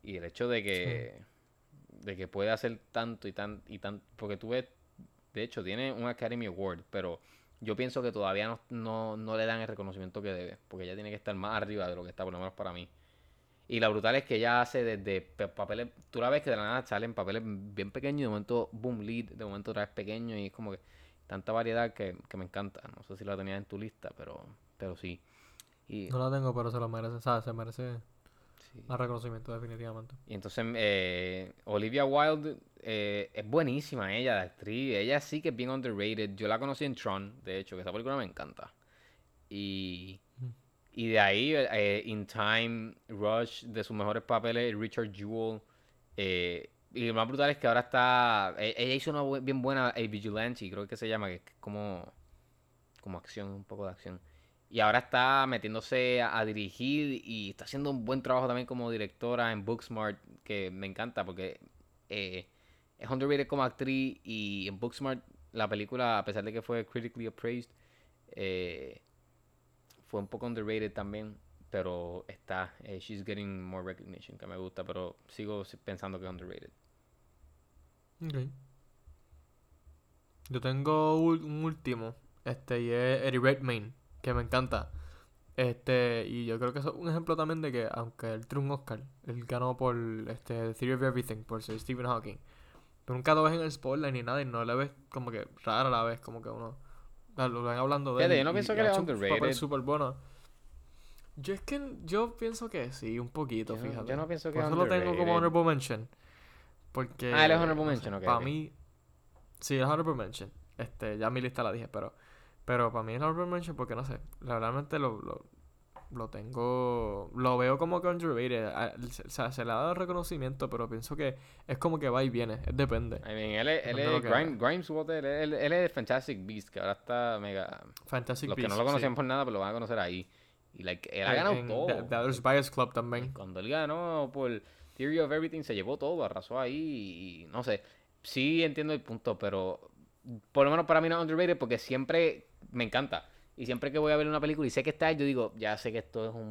Y el hecho de que de que puede hacer tanto y tan y tan porque tú ves de hecho tiene un Academy Award, pero yo pienso que todavía no, no, no le dan el reconocimiento que debe, porque ella tiene que estar más arriba de lo que está, por lo menos para mí. Y la brutal es que ella hace desde pe- papeles, tú la ves que de la nada salen papeles bien pequeños, de momento boom lead, de momento otra vez pequeño y es como que tanta variedad que, que me encanta. No sé si la tenías en tu lista, pero, pero sí. Y, No la tengo, pero se lo merece. O sea, se merece sí. más reconocimiento, definitivamente. Y entonces eh, Olivia Wilde eh, es buenísima ella de actriz. Ella sí que es bien underrated. Yo la conocí en Tron, de hecho, que esa película me encanta. Y, y de ahí, eh, In Time, Rush, de sus mejores papeles, Richard Jewell. eh, y lo más brutal es que ahora está... e- Ella hizo una bien buena A Vigilante, creo que se llama, que es como, como acción, un poco de acción. Y ahora está metiéndose a, a dirigir y está haciendo un buen trabajo también como directora en Booksmart, que me encanta porque eh, es underrated como actriz y en Booksmart la película, a pesar de que fue critically appraised, eh, fue un poco underrated también, pero está, eh, she's getting more recognition, que me gusta, pero sigo si- pensando que es underrated. Ok. Yo tengo un último, este, y es Eddie Redmayne, que me encanta. Este, y yo creo que es un ejemplo también de que, aunque él tiene un Oscar, él ganó por este Theory of Everything, por ser Stephen Hawking. Pero nunca lo ves en el spotlight ni nada, y no le ves como que rara la vez, como que uno. Lo ven hablando de él. yo no y- pienso y que ha él es hecho un papel underrated. súper bueno. Yo es que yo pienso que sí, un poquito, Yo no- fíjate. yo no pienso que Por es eso lo tengo como underrated. honorable mention. Porque. Ah, él es honorable mention, ok, Para ok. mí. Sí, es honorable mention. Este, ya mi lista la dije, pero. Pero para mí es honorable mention porque no sé. la- Realmente lo, lo, lo tengo. Lo veo como que underrated. O sea, se le ha dado reconocimiento, pero pienso que es como que va y viene. Depende. I mean, él es, él es Grimes. Grimes Water, él, él es Fantastic Beast, que ahora está mega... Fantastic Los que no lo sí. conocían por nada, pero lo van a conocer ahí. Y like, él ha ganado en todo. The, The Others Bias Club también. Cuando él ganó por Theory of Everything, se llevó todo, arrasó ahí y no sé. Sí entiendo el punto, pero por lo menos para mí no es underrated porque siempre me encanta. Y siempre que voy a ver una película y sé que está yo digo, ya sé que esto es un,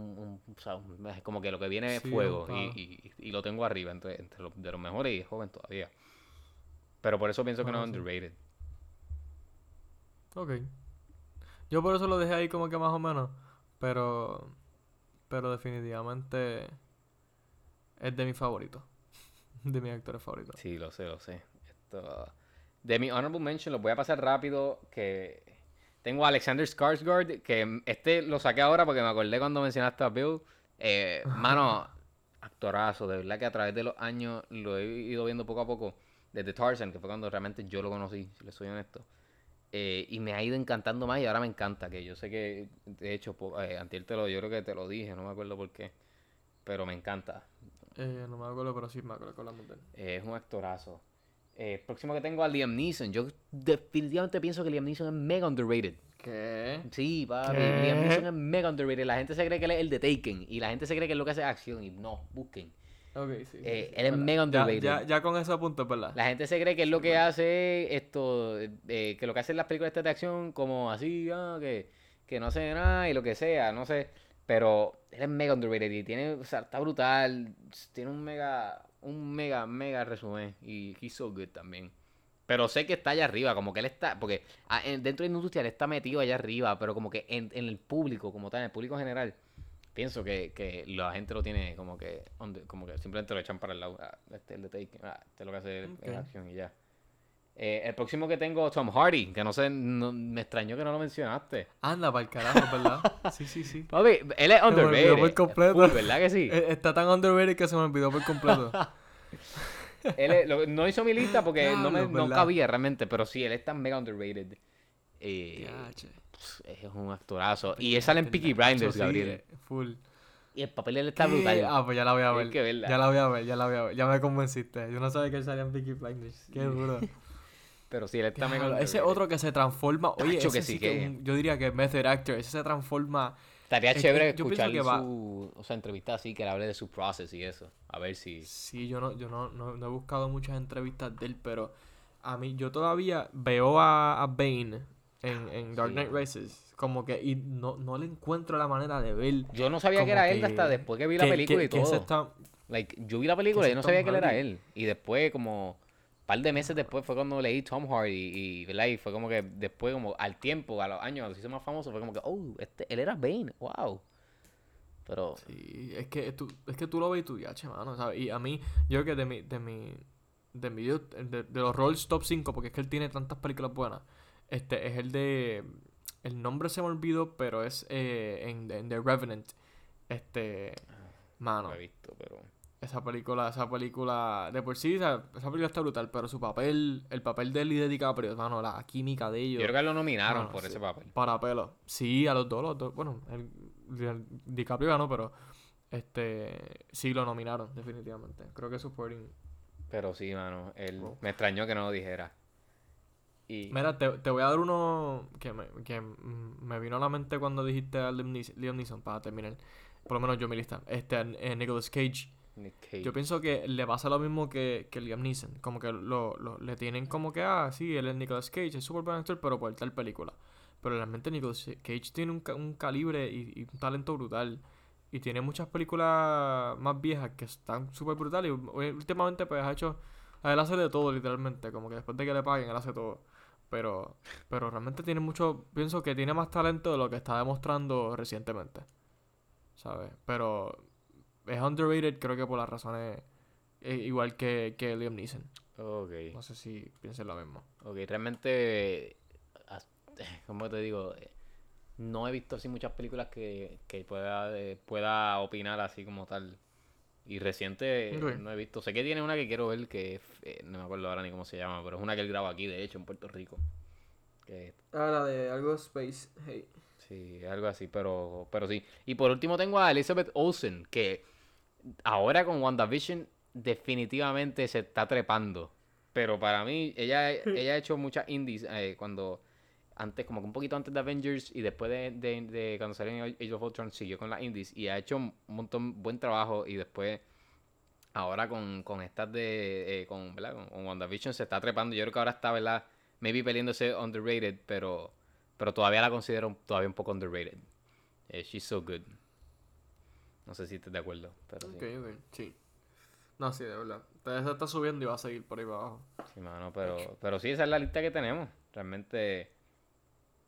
un- o sea, es como que lo que viene es Sí, fuego y, y- y lo tengo arriba entre, entre los, de los mejores y es joven todavía. Pero por eso pienso que no es sí. underrated. Ok. Yo por eso lo dejé ahí como que más o menos. Pero. Pero definitivamente. Es de mis favoritos. [laughs] De mis actores favoritos. Sí, lo sé, lo sé. Esto, de mi honorable mention, los voy a pasar rápido. Que tengo a Alexander Skarsgård, que este lo saqué ahora porque me acordé cuando mencionaste a Bill. Eh, mano, actorazo, de verdad que a través de los años lo he ido viendo poco a poco. Desde Tarzan, que fue cuando realmente yo lo conocí, si le soy honesto. Eh, y me ha ido encantando más y ahora me encanta. Que yo sé que, de hecho, eh, antier te lo, yo creo que te lo dije, no me acuerdo por qué. Pero me encanta. Eh, no me acuerdo, pero sí me acuerdo de él. Eh, es un actorazo. Eh, próximo que tengo a Liam Neeson. Yo definitivamente pienso que Liam Neeson es mega underrated. ¿Qué? Sí, papi. ¿Qué? Liam Neeson es mega underrated. La gente se cree que él es el de Taken. Y la gente se cree que es lo que hace acción. Y no, busquen. Ok, sí. Eh, sí, él es verdad. mega Ya, underrated. ya, ya con ese punto, ¿verdad? La gente se cree que es lo que hace esto. eh, que lo que hace en las películas estas de acción, como así, ah, que, que no hace nada y lo que sea, no sé. Pero él es mega underrated y tiene, o sea, está brutal. Tiene un mega, un mega, mega resumen. Y he's so good también. Pero sé que está allá arriba, como que él está, porque ah, en- dentro de la industria él está metido allá arriba, pero como que en, en el público, como tal, en el público general, pienso que, que la gente lo tiene como que, como que simplemente lo echan para el lado. Ah, este es el de Taken, ah, este es lo que hace en Ok. acción y ya. Eh, el próximo que tengo, Tom Hardy, que no sé, no- me extrañó que no lo mencionaste. Anda, para el carajo, ¿verdad? [laughs] Sí, sí, sí. Papi, él es me olvidó underrated. por completo. full, ¿Verdad que sí? [laughs] Eh, Está tan underrated que se me olvidó por completo. [laughs] Él es- lo- no hizo mi lista porque no, me, no cabía realmente, pero sí, él es tan mega underrated. Eh, es un actorazo. Y él sale en Peaky Blinders, sí, Gabriel. eh, Full. Y el papel él está ¿Qué? brutal. Ah, pues ya la voy a ver. que verla. Ya la voy a ver, ya la voy a ver. Ya me convenciste. Yo no sabía que él salía en Peaky Blinders. Qué duro. Pero sí, él está mega Diablo, ese otro que se transforma. Oye, ese que sí que que- es un- yo diría que Method Actor. Ese se transforma. Estaría es chévere yo pienso escuchar que va- su o sea, entrevista así, que le hable de su process y eso. A ver si... Sí, yo no, yo no, no, no he buscado muchas entrevistas de él, pero a mí, yo todavía veo a, a Bane en, en Dark Sí. Knight Rises. Como que, y no, no le encuentro la manera de ver. Yo no sabía que era él hasta después que vi la que- película y todo. está- Like, yo vi la película y yo no sabía que él era él. Y después, como par de meses después, fue cuando leí Tom Hardy. Y, ¿verdad? y fue como que después, como al tiempo, a los años, cuando se hizo más famoso, fue como que, oh, este, él era Bane. Wow. Pero, Sí, es que tú, es que tú lo ves y tú, ya, che, mano, ¿sabes? Y a mí, yo creo que de mi, de mi, de mi, de, de los roles top 5, porque es que él tiene tantas películas buenas, este, es el de, el nombre se me olvidó, pero es eh, en, en The Revenant, este, mano, no lo he visto, pero. Esa película, esa película, de por sí, esa, esa película está brutal, pero su papel, el papel de él y de DiCaprio, mano, la química de ellos. Yo creo que lo nominaron Mano, por sí. ese papel. Para pelo. Sí, a los dos, los dos. Bueno, el, el DiCaprio ganó, pero este sí lo nominaron, definitivamente. Creo que supporting. Pero sí, mano. Él, Wow. Me extrañó que no lo dijera. Y. Mira, te, te voy a dar uno que, me, que me vino a la mente cuando dijiste a Liam Neeson, Liam Neeson, para terminar. Por lo menos yo mi lista. Este, eh, Nicolas Cage. Nick Cage. Yo pienso que le pasa lo mismo que, que Liam Neeson. Como que lo, lo- le tienen como que, ah, sí, él es Nicolas Cage, es súper buen actor, pero por tal película. Pero realmente Nicolas Cage tiene un, un calibre y, y un talento brutal. Y tiene muchas películas más viejas que están súper brutales. Y u- últimamente, pues, ha hecho. Él hace de todo, literalmente. Como que después de que le paguen, él hace todo. Pero, pero realmente tiene mucho. Pienso que tiene más talento de lo que está demostrando recientemente. ¿Sabes? Pero es underrated, creo que por las razones. eh, igual que, que Liam Neeson. Ok. No sé si piensen lo mismo. Ok, realmente. as- [laughs] ¿Cómo te digo? No he visto así muchas películas que, que pueda, eh, pueda opinar así como tal. Y reciente no he visto. Sé que tiene una que quiero ver que eh, no me acuerdo ahora ni cómo se llama, pero es una que él graba aquí, de hecho, en Puerto Rico. Que Ah, la de algo Space. Hey. Sí, algo así, pero, pero sí. Y por último tengo a Elizabeth Olsen, que ahora con WandaVision definitivamente se está trepando. Pero para mí, ella, ella ha hecho muchas indies eh, cuando antes, como que un poquito antes de Avengers y después de, de, de cuando salió en Age of Ultron, siguió con las indies y ha hecho un montón buen trabajo y después ahora con, con estas de eh, con, ¿verdad? Con, con WandaVision se está trepando. Yo creo que ahora está, ¿verdad? Maybe peleándose underrated, pero pero todavía la considero todavía un poco underrated. Eh, she's so good. No sé si estás de acuerdo, pero sí. Ok, ok, sí. No, sí, de verdad. Entonces está subiendo y va a seguir por ahí para abajo. Sí, mano, pero, pero sí, esa es la lista que tenemos. Realmente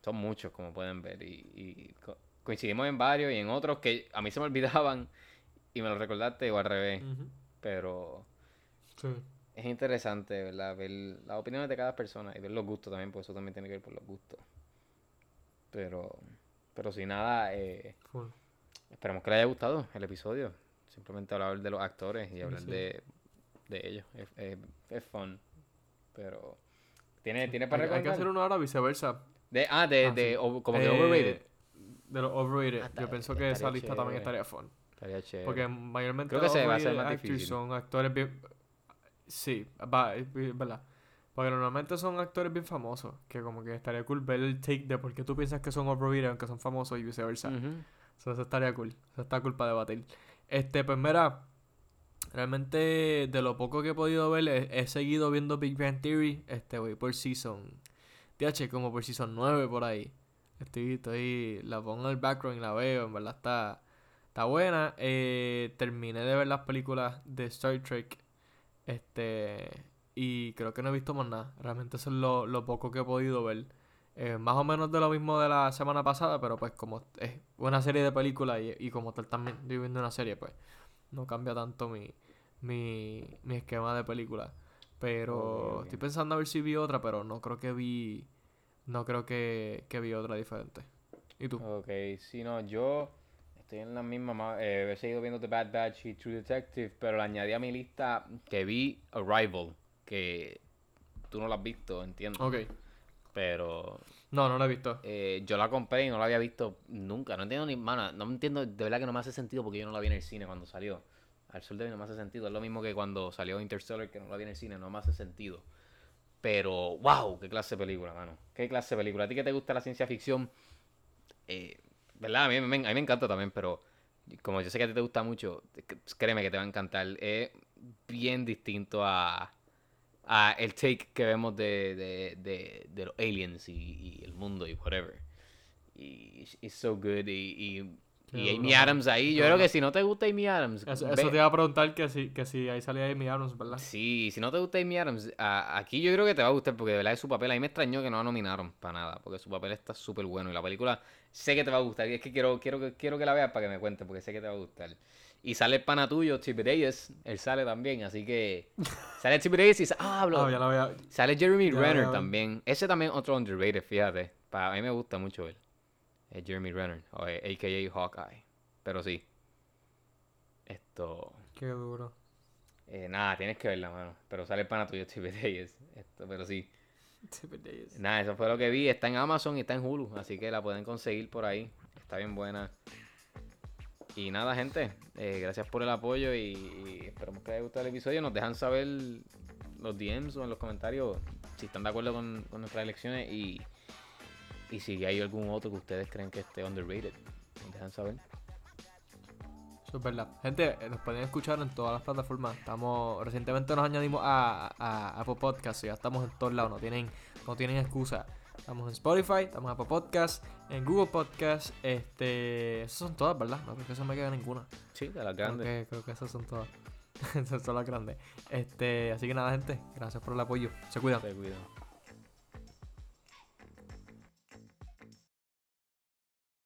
son muchos, como pueden ver. Y, y co- coincidimos en varios y en otros que a mí se me [laughs] olvidaban y me lo recordaste o al revés. Pero Sí. es interesante, ¿verdad? Ver las opiniones de cada persona y ver los gustos también, porque eso también tiene que ver por los gustos. Pero, pero sin nada, eh, Full. Esperamos que les haya gustado el episodio. Simplemente hablar de los actores y hablar sí. de, de ellos. Es, es, es fun. Pero, ¿tiene, ¿tiene para Hay, hay que hacer uno ahora viceversa. De, ah, de, Ah, de sí. o- como que Eh, overrated. De los overrated. Ah, Yo pienso que esa lista también estaría fun. Estaría chévere. Porque mayormente Creo que se va a hacer más difícil. son actores bien... Sí, va, es es verdad. Porque normalmente son actores bien famosos. Que como que estaría cool ver el take de por qué tú piensas que son overrated aunque son famosos y viceversa. Ujú. So, eso estaría cool. Eso está cool para debatir. Este, pues mira, realmente de lo poco que he podido ver, he, he seguido viendo Big Bang Theory. Este, voy por season. TH, como por season 9 por ahí. Estoy, estoy, la pongo en el background y la veo, en verdad está, está buena. Eh, terminé de ver las películas de Star Trek. Este, y creo que no he visto más nada. Realmente eso es lo, lo poco que he podido ver. Eh, más o menos de lo mismo de la semana pasada, pero pues como es una serie de películas y, y como tal también estoy viendo una serie, pues no cambia tanto mi, mi, mi esquema de película. Pero estoy pensando a ver si vi otra, pero no creo que vi. No creo que, que vi otra diferente. ¿Y tú? Ok, si no, yo estoy en la misma. ma- Eh, he seguido viendo The Bad Batch y True Detective, pero le añadí a mi lista que vi Arrival, que tú no la has visto, entiendo. Ok. Pero No, no la he visto. eh, yo la compré y no la había visto nunca. No entiendo ni. Mana, no entiendo, de verdad que no me hace sentido porque yo no la vi en el cine cuando salió. Al sol de hoy no me hace sentido. Es lo mismo que cuando salió Interstellar, que no la vi en el cine, no me hace sentido. Pero, wow, qué clase de película, mano. Qué clase de película. A ti que te gusta la ciencia ficción, eh, ¿verdad? A mí, me- a mí me encanta también, pero como yo sé que a ti te gusta mucho, créeme que te va a encantar. Es bien distinto a, a el take que vemos de, de, de, de los aliens y, y el mundo y whatever. Y it's so good. Y, y, y Amy Adams ahí. Yo creo que si no te gusta Amy Adams, Eso, te iba a preguntar que si, que si ahí salía Amy Adams, ¿verdad? Sí, si no te gusta Amy Adams, a- aquí yo creo que te va a gustar porque de verdad es su papel. A mí me extrañó que no la nominaron para nada, porque su papel está súper bueno y la película sé que te va a gustar. Y es que quiero, quiero, que- quiero que la veas para que me cuentes porque sé que te va a gustar. Y sale el pana tuyo, Tiberius, él sale también, así que [laughs] sale Tiberius y sa- ah, hablo. Ah, ya a... Sale Jeremy Ya, Renner también. Ese también otro underrated, fíjate. Para a mí me gusta mucho él. Es Jeremy Renner, o a.k.a. Hawkeye. Pero sí. Esto... Qué duro. Eh, nada, tienes que verla, mano. Pero sale el pana tuyo, [laughs] Steve Davis. Esto, pero sí. Nada, eso fue lo que vi. Está en Amazon y está en Hulu. Así que la pueden conseguir por ahí. Está bien buena. Y nada, gente. eh, gracias por el apoyo y, esperamos que les haya gustado el episodio. Nos dejan saber los DMs o en los comentarios si están de acuerdo con, nuestras elecciones y, y si hay algún otro que ustedes creen que esté underrated. Nos dejan saber. Eso es verdad. Gente, eh, nos pueden escuchar en todas las plataformas. Estamos, recientemente nos añadimos a, a, a Apple Podcast. y Ya estamos en todos lados. No tienen, no tienen excusa. Estamos en Spotify, estamos en Apple Podcast, en Google Podcast. Este, esas son todas, ¿verdad? No creo que se me quede ninguna. Sí, de las Creo grandes. que, creo que esas son todas. [laughs] esas son las grandes. Este, así que nada, gente. Gracias por el apoyo. Se cuidan. Se cuidan.